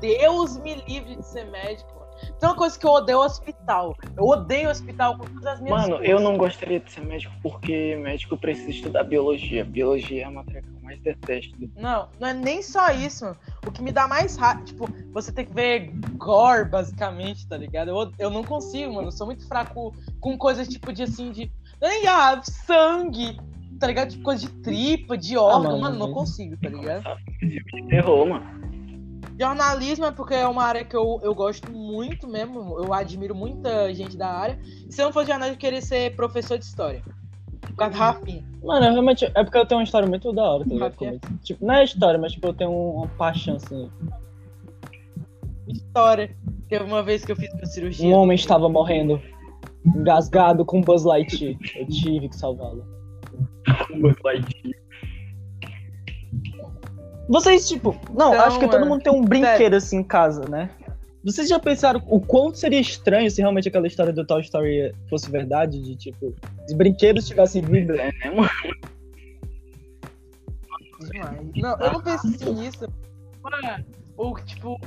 Deus me livre de ser médico. Tem uma coisa que eu odeio hospital. Eu odeio hospital com todas as minhas Mano, forças. eu não gostaria de ser médico porque médico precisa estudar biologia. Biologia é a matéria que detesto. Não, não é nem só isso, mano. O que me dá mais raiva, tipo, você tem que ver gore, basicamente, tá ligado? Eu, eu não consigo, mano. Eu sou muito fraco com coisas tipo de assim, de. não é Nem ah, sangue, tá ligado? Tipo, coisa de tripa, de órgão, mano, mano, não consigo, tá ligado? Terror, mano. Jornalismo é porque é uma área que eu, eu gosto muito mesmo. Eu admiro muita gente da área. Se eu não fosse jornalista, eu queria ser professor de história. Por causa da Rafinha. Mano, eu realmente. É porque eu tenho uma história muito da hora, tá ligado? Como- Tipo, não é história, mas tipo, eu tenho uma paixão, assim. História. Teve uma vez que eu fiz uma cirurgia. Um homem estava morrendo, engasgado com Buzz Lightyear. Eu tive que salvá-lo. Vocês, tipo, não, Então, acho que todo mano, mundo tem um brinquedo assim em casa, né? Vocês já pensaram o quanto seria estranho se realmente aquela história do Toy Story fosse verdade? De tipo, os brinquedos tivessem vida? É, né? Demais. Não, eu não pensei nisso. Mano, ou tipo.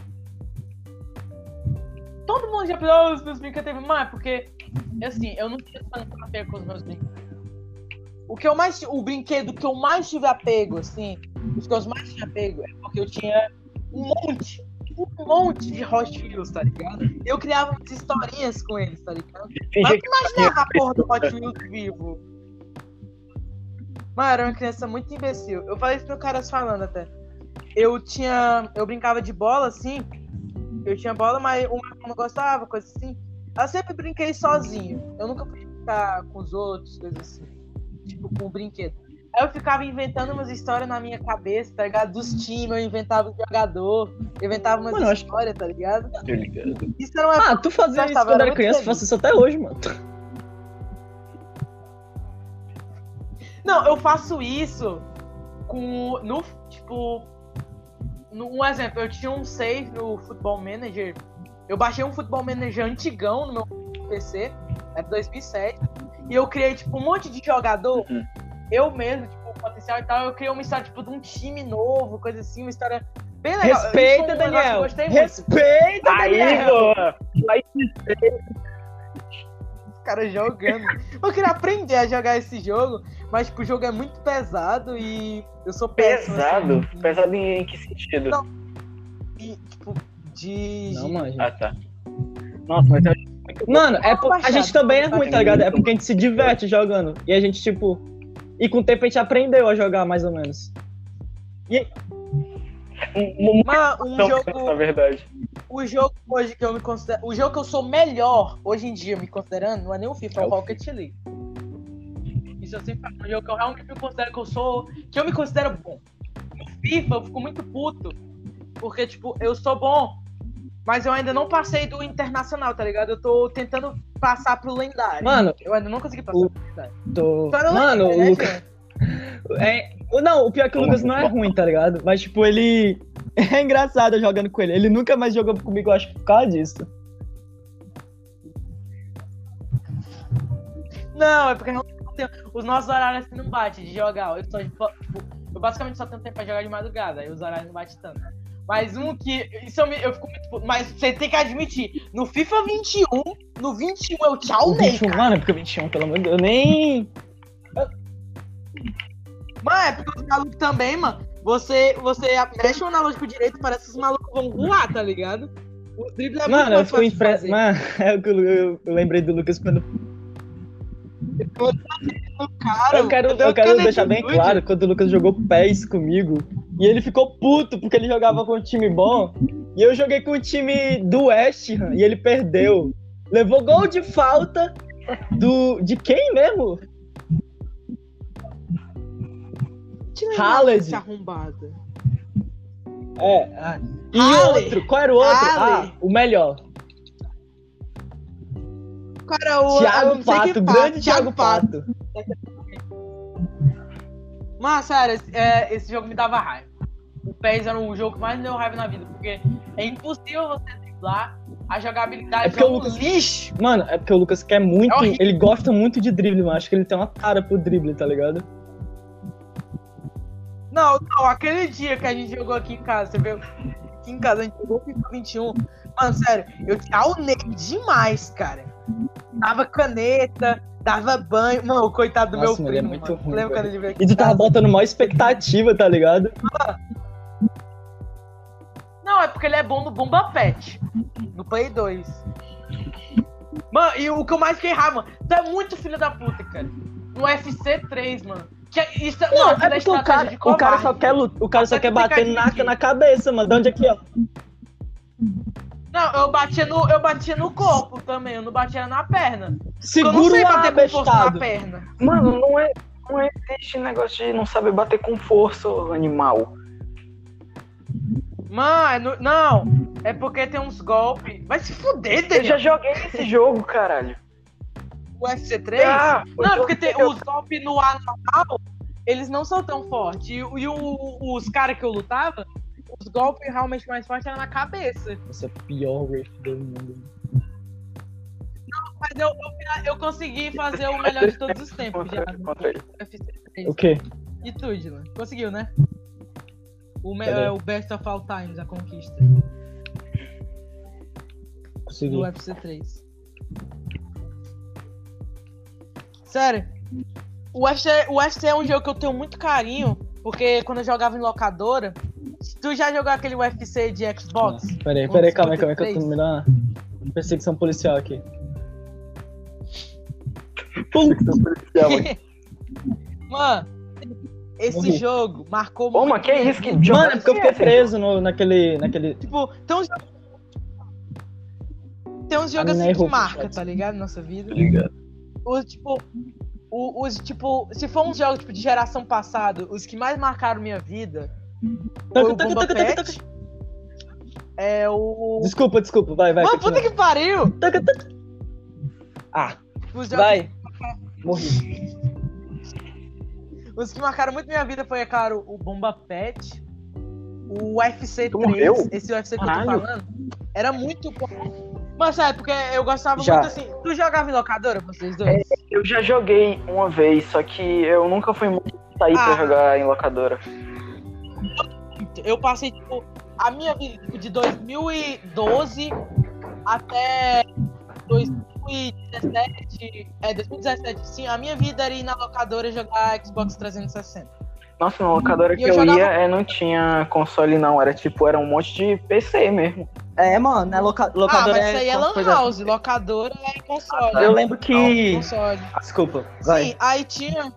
Todo mundo já pensou, "Oh, os meus brinquedos teve mais, porque, assim, eu não tinha tanto apego com os meus brinquedos. O que eu mais. O brinquedo que eu mais tive apego, assim, os que eu mais tinha apego é porque eu tinha um monte, um monte de Hot Wheels, tá ligado? Eu criava umas historinhas com eles, tá ligado? Mas que imaginava a porra do Hot Wheels vivo. Mano, era uma criança muito imbecil. Eu falei isso pro caras falando até. Eu tinha. Eu brincava de bola, assim. Eu tinha bola, mas o meu irmão não gostava, coisa assim. Eu sempre brinquei sozinho. Eu nunca fui brincar com os outros, coisas assim. Tipo, com o brinquedo. Aí eu ficava inventando umas histórias na minha cabeça, tá ligado? Dos times, eu inventava o jogador, eu inventava umas Mano, eu que- histórias, tá ligado? ligado? Isso era uma Ah, tu fazia isso quando era era criança, feliz. faço isso até hoje, mano. Não, eu faço isso com. No, tipo. No, um exemplo, eu tinha um save no Football Manager. Eu baixei um Football Manager antigão no meu PC, é de 2007. E eu criei, tipo, um monte de jogador. Uhum. Eu mesmo, tipo, potencial e tal. Eu criei uma história, tipo, de um time novo, coisa assim, uma história bem legal. Respeita, um Daniel! gostei muito. Respeita, Aí, Daniel! Aí, Os caras jogando. Eu queria aprender a jogar esse jogo, mas, tipo, o jogo é muito pesado e eu sou péssimo. pesado. assim. Pesado em que sentido? Não. E, tipo, de. Não, mano. Ah, tá. Nossa, mas eu muito. Mano, é por- a gente também é ruim, tá ligado? É porque a gente se diverte jogando. E a gente, tipo. E com o tempo a gente aprendeu a jogar, mais ou menos. Um, um, Mas um jogo. na verdade. O jogo hoje que eu me considero. O jogo que eu sou melhor hoje em dia, me considerando, não é nem o FIFA, é o É o Rocket League. Isso eu sempre falo. Um jogo que eu realmente me considero que eu sou. Que eu me considero bom. No FIFA eu fico muito puto. Porque, tipo, eu sou bom. Mas eu ainda não passei do internacional, tá ligado? Eu tô tentando passar pro lendário. Mano, Eu ainda não consegui passar o- pro lendário. tô. Só no Mano, lendário, o né, Lucas. gente? *laughs* É, não, o pior é que o Lucas não é ruim, tá ligado? Mas, tipo, ele. *laughs* É engraçado jogando com ele. Ele nunca mais jogou comigo, eu acho, por causa disso. Não, é porque os nossos horários assim não batem de jogar. Eu, só, tipo, eu basicamente só tenho tempo pra jogar de madrugada, aí os horários não batem tanto. Mas um que. Isso eu, me- eu fico muito. Mas você tem que admitir, no FIFA 21, no 21 eu tchau Ney, 21, cara. mano, é porque o 21, pelo amor de Deus, eu nem. Mano, é porque os malucos também, mano. Você, você mexe o analógico direito, parece que os malucos vão voar, tá ligado? O drible é Mano, muito eu mais fico fácil de impre... fazer. Mano, *laughs* é o que eu, eu- eu lembrei do Lucas quando. Eu quero, eu quero canetinho deixar bem claro quando o Lucas jogou PES comigo. E ele ficou puto porque ele jogava com um time bom. E eu joguei com o time do West Ham e ele perdeu. Levou gol de falta do. De quem mesmo? Haaland. É. ah. E Ale. outro? Qual era o outro? Ale. Ah, o melhor. Cara, o. eu Thiago Pato, grande Thiago Pato. Mas, sério, esse, é, esse jogo me dava raiva. O PES era o jogo que mais me deu raiva na vida, porque é impossível você driblar, a jogabilidade É porque é o um Lucas- lixo. Mano, é porque o Lucas quer muito. É ele gosta muito de drible, mano. Acho que ele tem uma cara pro drible, tá ligado? Não, não, aquele dia que a gente jogou aqui em casa, você viu? Aqui em casa a gente jogou FIFA 21. Mano, sério, eu te aunei demais, cara. Dava caneta, dava banho. Mano, o coitado do Nossa, meu mano, é primo. muito mano. ruim, Lembra quando ele veio aqui? E tu tava botando maior expectativa, tá ligado? Não, é porque ele é bom no Bomba Pet. No Play 2. Mano, e o que eu mais fiquei raiva, mano, tu é muito filho da puta, cara. No UFC 3, mano. Que é- isso, Não, não, é aquilo é porque o cara, de o cara só quer o cara só quer bater na, aqui. na cabeça, mano. De onde é que, ó? Não, eu batia, no, eu batia no corpo também, eu não batia na perna. Porque eu não Segura sei bater com força na perna. Mano, não é. Não existe negócio de não saber bater com força, animal. Mano, não, é porque tem uns golpes. Vai se fuder, Eu Daniel. já joguei esse jogo, caralho. O UFC 3? Ah, não, é porque tem eu- os golpes no ar normal, eles não são tão fortes. E, e o- os caras que eu lutava, os golpes realmente mais fortes eram na cabeça. Esse é pior riff do mundo. Mas eu, eu, eu consegui fazer o melhor de todos os tempos já. no Contra ele. UFC 3. O quê? E tu, Dylan? Conseguiu, né? O, me- é, o Best of All Times, a conquista. Consegui. Do UFC 3. Sério, o UFC, o UFC é um jogo que eu tenho muito carinho, porque quando eu jogava em locadora, tu já jogou aquele UFC de Xbox? Peraí, peraí, calma aí, calma aí, que eu tô me dando uma perseguição policial aqui. *laughs* Mano, esse Morri. jogo marcou Ô, muito. mas que minha isso? Que vida. jogo Mano, é porque eu fiquei esse? preso no, naquele, naquele... Tipo, tem uns Tem uns jogos assim que marca, tá ligado? Nossa vida. Ligado. Os, tipo, o- os, tipo, se for um jogo tipo, de geração passada, os que mais marcaram minha vida foi o Bomba Pet. É o. Desculpa, desculpa, vai, vai. Mano, puta que pariu! Ah, Os, jogos, vai. Morri. os que marcaram muito minha vida foi, é claro, o Bomba Pet, o UFC Tu 3, morreu? esse UFC que eu Caralho. tô falando, era muito bom. Mas sabe, porque eu gostava Já. muito assim. Tu jogava em locadora, vocês dois? Eu já joguei uma vez, só que eu nunca fui muito sair Ah. pra jogar em locadora. Eu passei, tipo, a minha vida tipo, de 2012 até 2017. É, 2017, sim. A minha vida era ir na locadora e jogar Xbox 360. Nossa, na locadora E que eu eu, jogava- ia, é, não tinha console não, era tipo, era um monte de PC mesmo. É, mano, é loca... ah, locadora mas isso aí é Lan coisa- House. Locadora é console. Eu lembro que. Console. Desculpa, vai. Sim, aí tinha.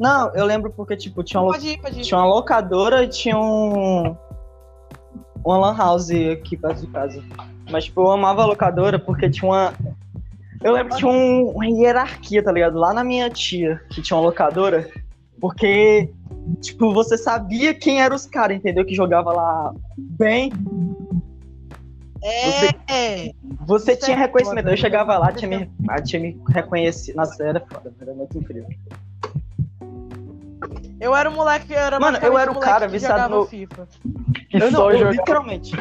Não, eu lembro porque, tipo, tinha uma, Pode ir, pode ir. tinha uma locadora e tinha um. Uma lan house aqui perto de casa. Mas, tipo, eu amava a locadora porque tinha uma. Eu lembro que tinha um- uma hierarquia, tá ligado? Lá na minha tia, que tinha uma locadora. Porque, tipo, você sabia quem eram os caras, entendeu? Que jogava lá bem. É, é. Você Isso tinha é reconhecimento. Eu chegava lá, tinha me, ah, tinha me reconhecido. Nossa, era foda, era muito incrível. Eu era um moleque, eu era Mano, eu era o um cara viciado no- FIFA. Que Eu, não, só eu jogava. literalmente.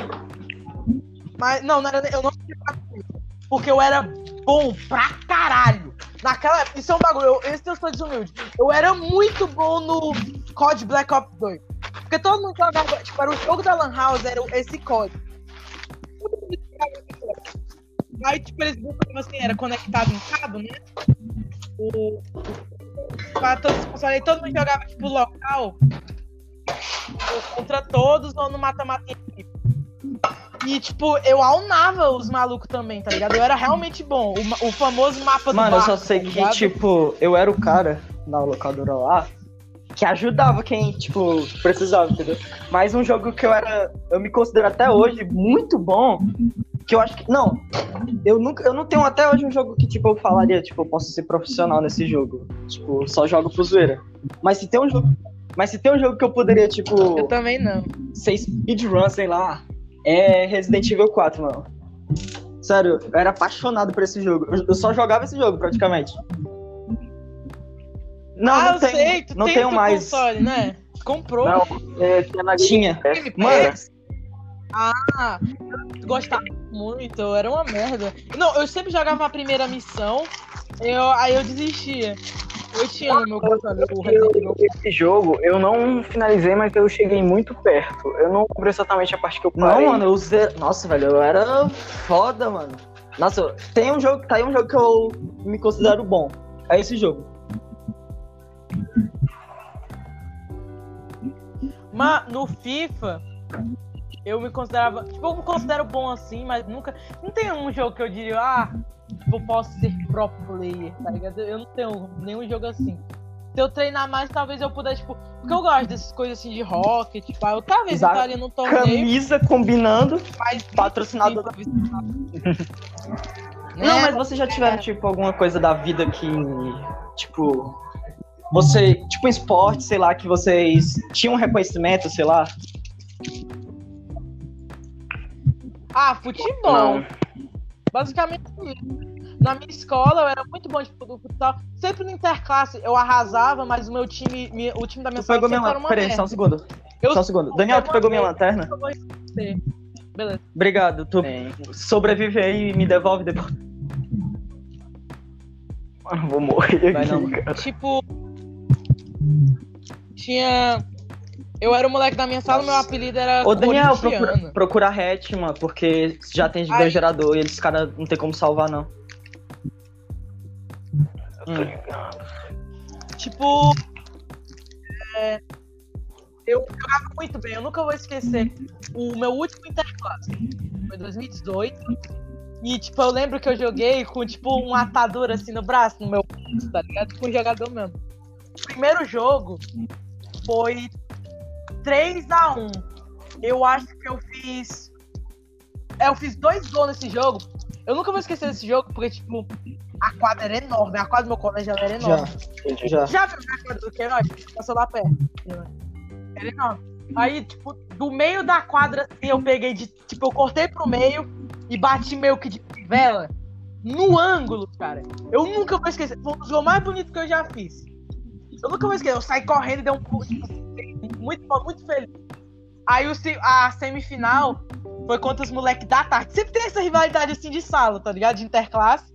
Mas não, não era, eu não jogava FIFA. Porque eu era bom pra caralho. Naquela época, isso é um bagulho, eu, esse eu sou desumilde. Eu era muito bom no COD Black Ops 2. Porque todo mundo jogava, tipo, era o jogo da Lan House, era esse COD. Mundo jogava esse. Aí, tipo, eles botavam assim, era conectado em cabo, né? O, pra todos os todo mundo jogava, tipo, local. Contra todos ou no mata-mata em equipe. E, tipo, eu aunava os malucos também, tá ligado? Eu era realmente bom. O, o famoso mapa Mano, do eu barco, só sei tá que, ligado? tipo, eu era o cara na locadora lá que ajudava quem, tipo, precisava, entendeu? Mas um jogo que eu era, eu me considero até hoje muito bom, que eu acho que, não, eu nunca, eu não tenho até hoje um jogo que, tipo, eu falaria, tipo, eu posso ser profissional nesse jogo. Tipo, só jogo pro zoeira. Mas se tem um jogo, mas se tem um jogo que eu poderia, tipo, Eu também não. ser speedrun, sei lá, é Resident Evil 4, mano. Sério, eu era apaixonado por esse jogo. Eu, só jogava esse jogo, praticamente. Não, ah, não eu tenho, sei, tu não tem tenho mais. console, né? Comprou. Não, é, tinha Tinha. Mano? Ah, gostava muito, era uma merda. Não, eu sempre jogava a primeira missão, Eu, aí eu desistia. Eu tinha no meu computador. Esse jogo eu não finalizei, mas eu cheguei muito perto. Eu não lembro exatamente a parte que eu Não, parei. mano, eu zero... Nossa, velho, eu era foda, mano. Nossa, tem um jogo, tá aí um jogo que eu me considero bom. É esse jogo. Mas no FIFA, eu me considerava. Tipo, eu me considero bom assim, mas nunca. Não tem um jogo que eu diria, ah, tipo, eu posso ser pro player, tá ligado? Eu não tenho nenhum jogo assim. Se eu treinar mais, talvez eu pudesse, tipo. Porque eu gosto dessas coisas assim de rock, tipo, ah, eu talvez Exato. estaria num torneio, Camisa combinando. mas. patrocinador da-? *laughs* Não, mas vocês já tiveram, tipo, alguma coisa da vida que, tipo, você, tipo, um esporte, sei lá, que vocês tinham um reconhecimento, sei lá. Ah, futebol. Não. Basicamente. Na minha escola eu era muito bom de futsal. Sempre no interclasse eu arrasava, mas o meu time, o time da minha Tu sala pegou minha era lanterna. uma Peraí, só um segundo. Eu Só um segundo. Daniel, tu pegou minha lanterna? Beleza. Obrigado. Tu Tem. sobrevive aí e me devolve depois. Mano, vou morrer Vai aqui, não. cara. Tipo. Tinha. Eu era o moleque da minha sala, meu apelido era. Ô, Daniel, procura, procura a Hetman, porque já tem Ai. gerador e eles caras não tem como salvar, não. Eu tô ligado. Tipo. é, eu jogava muito bem, eu nunca vou esquecer. O meu último interclasse foi 2018. E, tipo, eu lembro que eu joguei com, tipo, um atador assim no braço, no meu braço, tá ligado? Com um jogador mesmo. O primeiro jogo foi 3x1. Eu acho que eu fiz. É, eu fiz dois gols nesse jogo. Eu nunca vou esquecer desse jogo, porque, tipo, a quadra era enorme. A quadra do meu colégio era enorme. Já. Já viu a quadra do Queiroz? Passou lá perto. Era enorme. Aí, tipo, do meio da quadra, assim, eu peguei de. Tipo, eu cortei pro meio e bati meio que de vela no ângulo, cara. Eu nunca vou esquecer. Foi um dos gols mais bonitos que eu já fiz. Eu nunca vou esquecer. Eu saí correndo e dei um pulo, tipo, muito, muito feliz. Aí o, a semifinal foi contra os moleques da tarde. Sempre tem essa rivalidade assim de sala, tá ligado? De interclasse.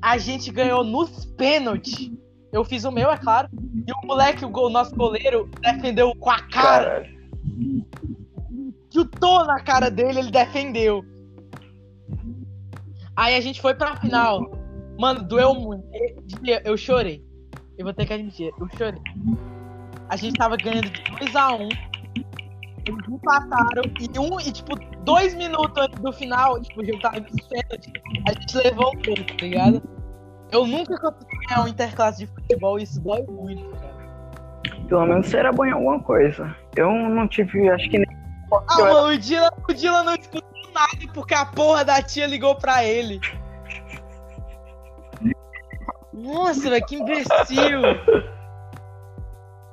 A gente ganhou nos pênaltis. Eu fiz o meu, é claro. E o moleque, o, gol- nosso goleiro, defendeu com a cara. Caralho. Chutou na cara dele, ele defendeu. Aí a gente foi pra final. Mano, doeu muito. Eu chorei. Eu vou ter que admitir, eu chorei. A gente tava ganhando de 2x1. Eles empataram. E, um, e tipo, dois minutos antes do final, tipo, o jogo tava nos pênaltis, A gente levou um pouco, tá ligado? Eu nunca consegui ganhar um interclasse de futebol isso dói muito, cara. Pelo menos você era bom em alguma coisa. Eu não tive, acho que nem. Ah, Eu era- mano, o Dylan, o Dylan não escutou nada porque a porra da tia ligou pra ele. Nossa, velho, que imbecil.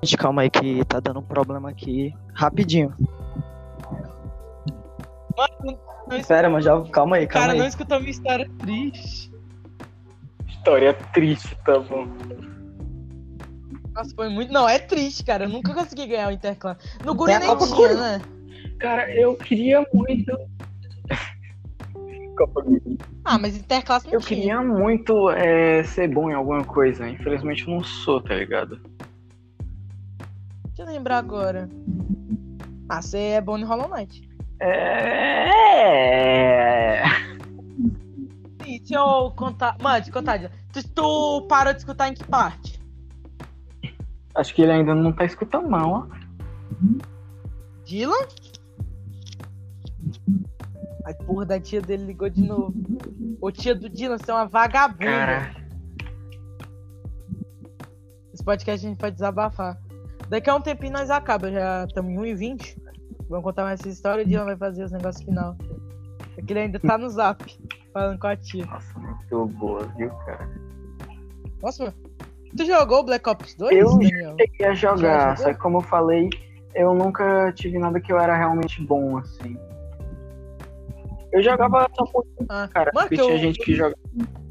Gente, calma aí que tá dando um problema aqui. Rapidinho. Mano, não es- Pera, mas já. Calma aí, calma cara não aí. escutou minha história triste. História triste, tá bom. Nossa, foi muito. Não, é triste, cara. Eu nunca consegui ganhar o Interclass. No Guri nem Copa tinha, Guri. né? Cara, eu queria muito. Copa Guri. Ah, mas Interclass não Eu tinha. queria muito é, ser bom em alguma coisa. Infelizmente eu não sou, tá ligado? Deixa eu lembrar agora. Ah, você é bom no Hollow Knight. É. Sim, deixa eu contar. Mano, eu contar. Tu, tu parou de escutar em que parte? Acho que ele ainda não tá escutando, não, ó. Dylan? A porra da tia dele ligou de novo. Ô tia do Dylan, você é uma vagabunda. Cara, Esse podcast a gente pode desabafar. Daqui a um tempinho nós acaba, já estamos em 1h20. Vamos contar mais essa história e o Dylan vai fazer os negócios final. É que ele ainda tá no zap, falando com a tia. nossa, muito boa, viu, cara? Nossa. Tu jogou Black Ops 2, Eu Daniel? cheguei a jogar, só que como eu falei, eu nunca tive nada que eu era realmente bom, assim. Eu jogava só por Ah, cara, Mano, porque que eu- tinha gente que jogava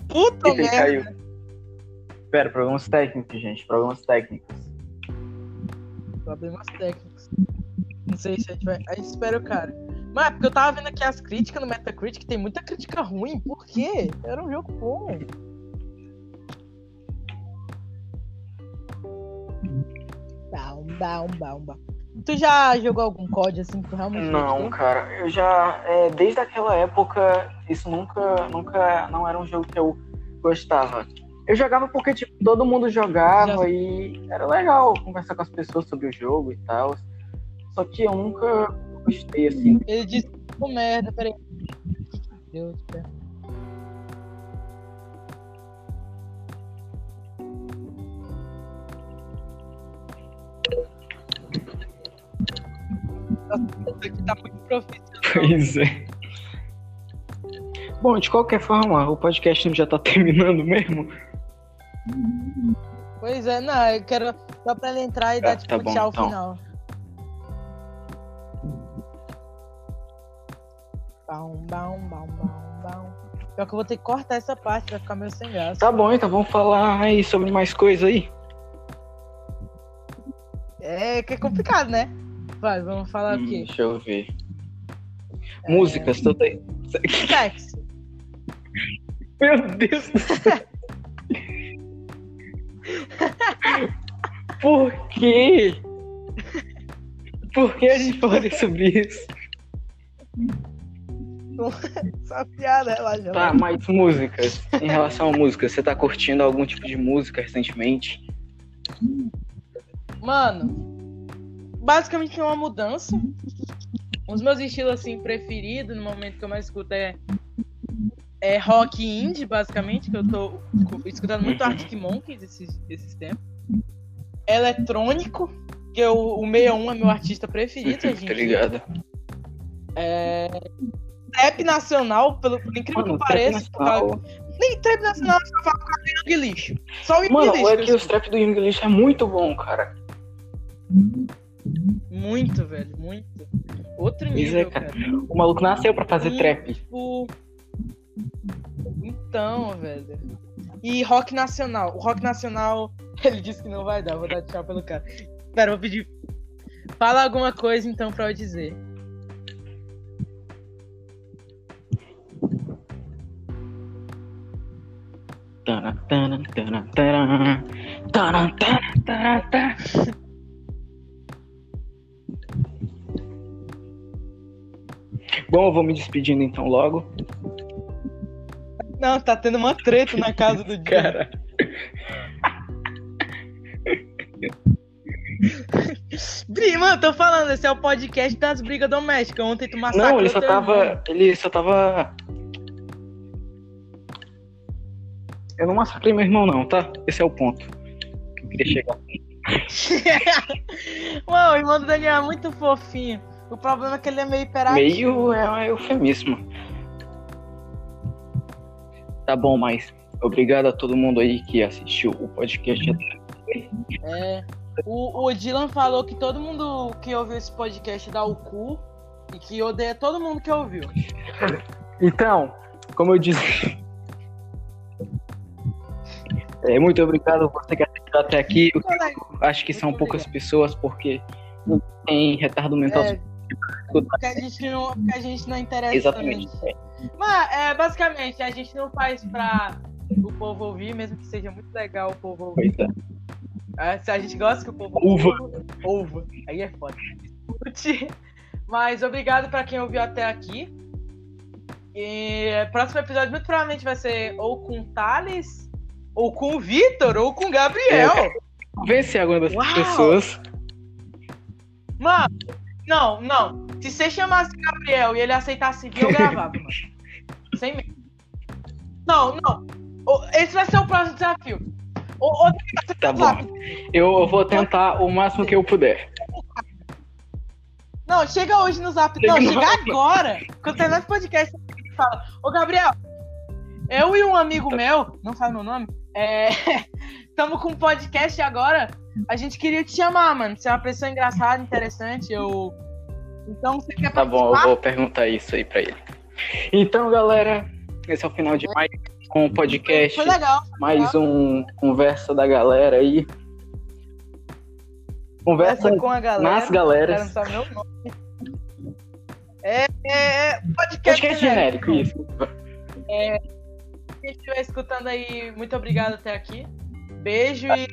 Puta merda. caiu. Pera, problemas técnicos, gente, problemas técnicos problemas técnicos. Não sei se a gente vai. A gente espera o cara. Mas é porque eu tava vendo aqui as críticas no Metacritic, tem muita crítica ruim. Por quê? Era um jogo bom. Bom. Tu já jogou algum COD assim que realmente Não, cara, eu já. É, desde aquela época, isso nunca, nunca não era um jogo que eu gostava. Eu jogava porque, tipo, todo mundo jogava Já- e era legal conversar com as pessoas sobre o jogo e tal. Só que eu nunca gostei, assim. Ele disse que ficou merda, peraí. Deus, pera. Nossa, isso aqui tá muito profissional. Pois é. Bom, de qualquer forma, o podcast já tá terminando mesmo. Pois é, não, eu quero só pra ele entrar e dar Ah, tipo tá bom, tchau então. final. Bam, bam, bam, bam, bam. Pior que eu vou ter que cortar essa parte, vai ficar meio sem graça. Tá bom, então vamos falar aí sobre mais coisa aí. É que é complicado, né? Vai, vamos falar o Hum, quê? deixa eu ver. Músicas, tu tem. Sexo. *laughs* Meu Deus do céu. *laughs* Por quê? Por que a gente falaria *laughs* sobre isso? Só piada, relaxa. Tá, mas músicas. Em relação a músicas, você tá curtindo algum tipo de música recentemente? Mano, basicamente é uma mudança. Os meus estilos assim preferidos no momento que eu mais escuto é é rock indie, basicamente, que eu tô cu- escutando muito Arctic Monkeys esses, esses tempos. Eletrônico, que eu, o 61 é meu artista preferido, a *laughs* tá gente. ligado? Trap nacional, pelo por incrível Mano, que pareça, nem trap nacional só falo causa do Young Lixo. Só o Mano, Lixo. é que os trap do Young Lixo é muito bom, cara. Muito, velho, muito. Outro é, nível, cara. cara. O maluco nasceu pra fazer trap. Então, velho. E rock nacional. O rock nacional, *laughs* ele disse que não vai dar. Vou dar tchau pelo cara. Pera, vou pedir. Fala alguma coisa então pra eu dizer. Bom, eu vou me despedindo então logo. Não, tá tendo uma treta na casa do *laughs* dia. Cara, Bri, mano, tô falando, esse é o podcast das brigas domésticas. Ontem tu massacrou não, ele só teu irmão. tava. Ele só tava. Eu não massacrei meu irmão, não, tá? Esse é o ponto. que Eu queria chegar. *laughs* Mano, o irmão do Daniel é muito fofinho. O problema é que ele é meio hiperativo. Meio é um eufemismo. Tá bom, mas obrigado a todo mundo aí que assistiu o podcast. É. O, o Dylan falou que todo mundo que ouviu esse podcast dá o cu e que odeia todo mundo que ouviu. *laughs* Então, como eu disse. É, muito obrigado por você que assistiu até aqui. Eu acho que são poucas pessoas porque não tem retardo mental. É, porque a gente não, porque a gente não interessa Exatamente. também. Mas, é, basicamente, a gente não faz pra o povo ouvir, mesmo que seja muito legal o povo ouvir. Pois é. É, se a gente gosta que o povo Uva. ouva, aí é foda. Mas obrigado pra quem ouviu até aqui. E próximo episódio muito provavelmente vai ser ou com o Thales, ou com o Vitor, ou com o Gabriel. Vencer alguma das Uau! pessoas. Mano, não, não. Se você chamasse o Gabriel e ele aceitasse vir, eu *laughs* gravava, mano. Sem medo. Não, não. Esse vai ser o próximo desafio. O, o, Tá bom. Eu, eu vou tentar o máximo que eu puder. Não, chega hoje no zap. Chega Não, chega agora. Quando terminar esse podcast, fala: Ô, Gabriel, eu e um amigo meu, não fala meu nome, é. *laughs* Estamos com um podcast agora. A gente queria te chamar, mano. Você é uma pessoa engraçada, interessante. Eu. Então, você quer Tá bom, eu vou perguntar isso aí pra ele. Então, galera, esse é o final de mais com o podcast. Foi legal. foi Mais legal. um conversa da galera aí. Conversa Conversa com a galera. nas galeras. É, é, é podcast, Podcast genérico, isso. Quem estiver escutando aí, muito obrigado até aqui. Beijo e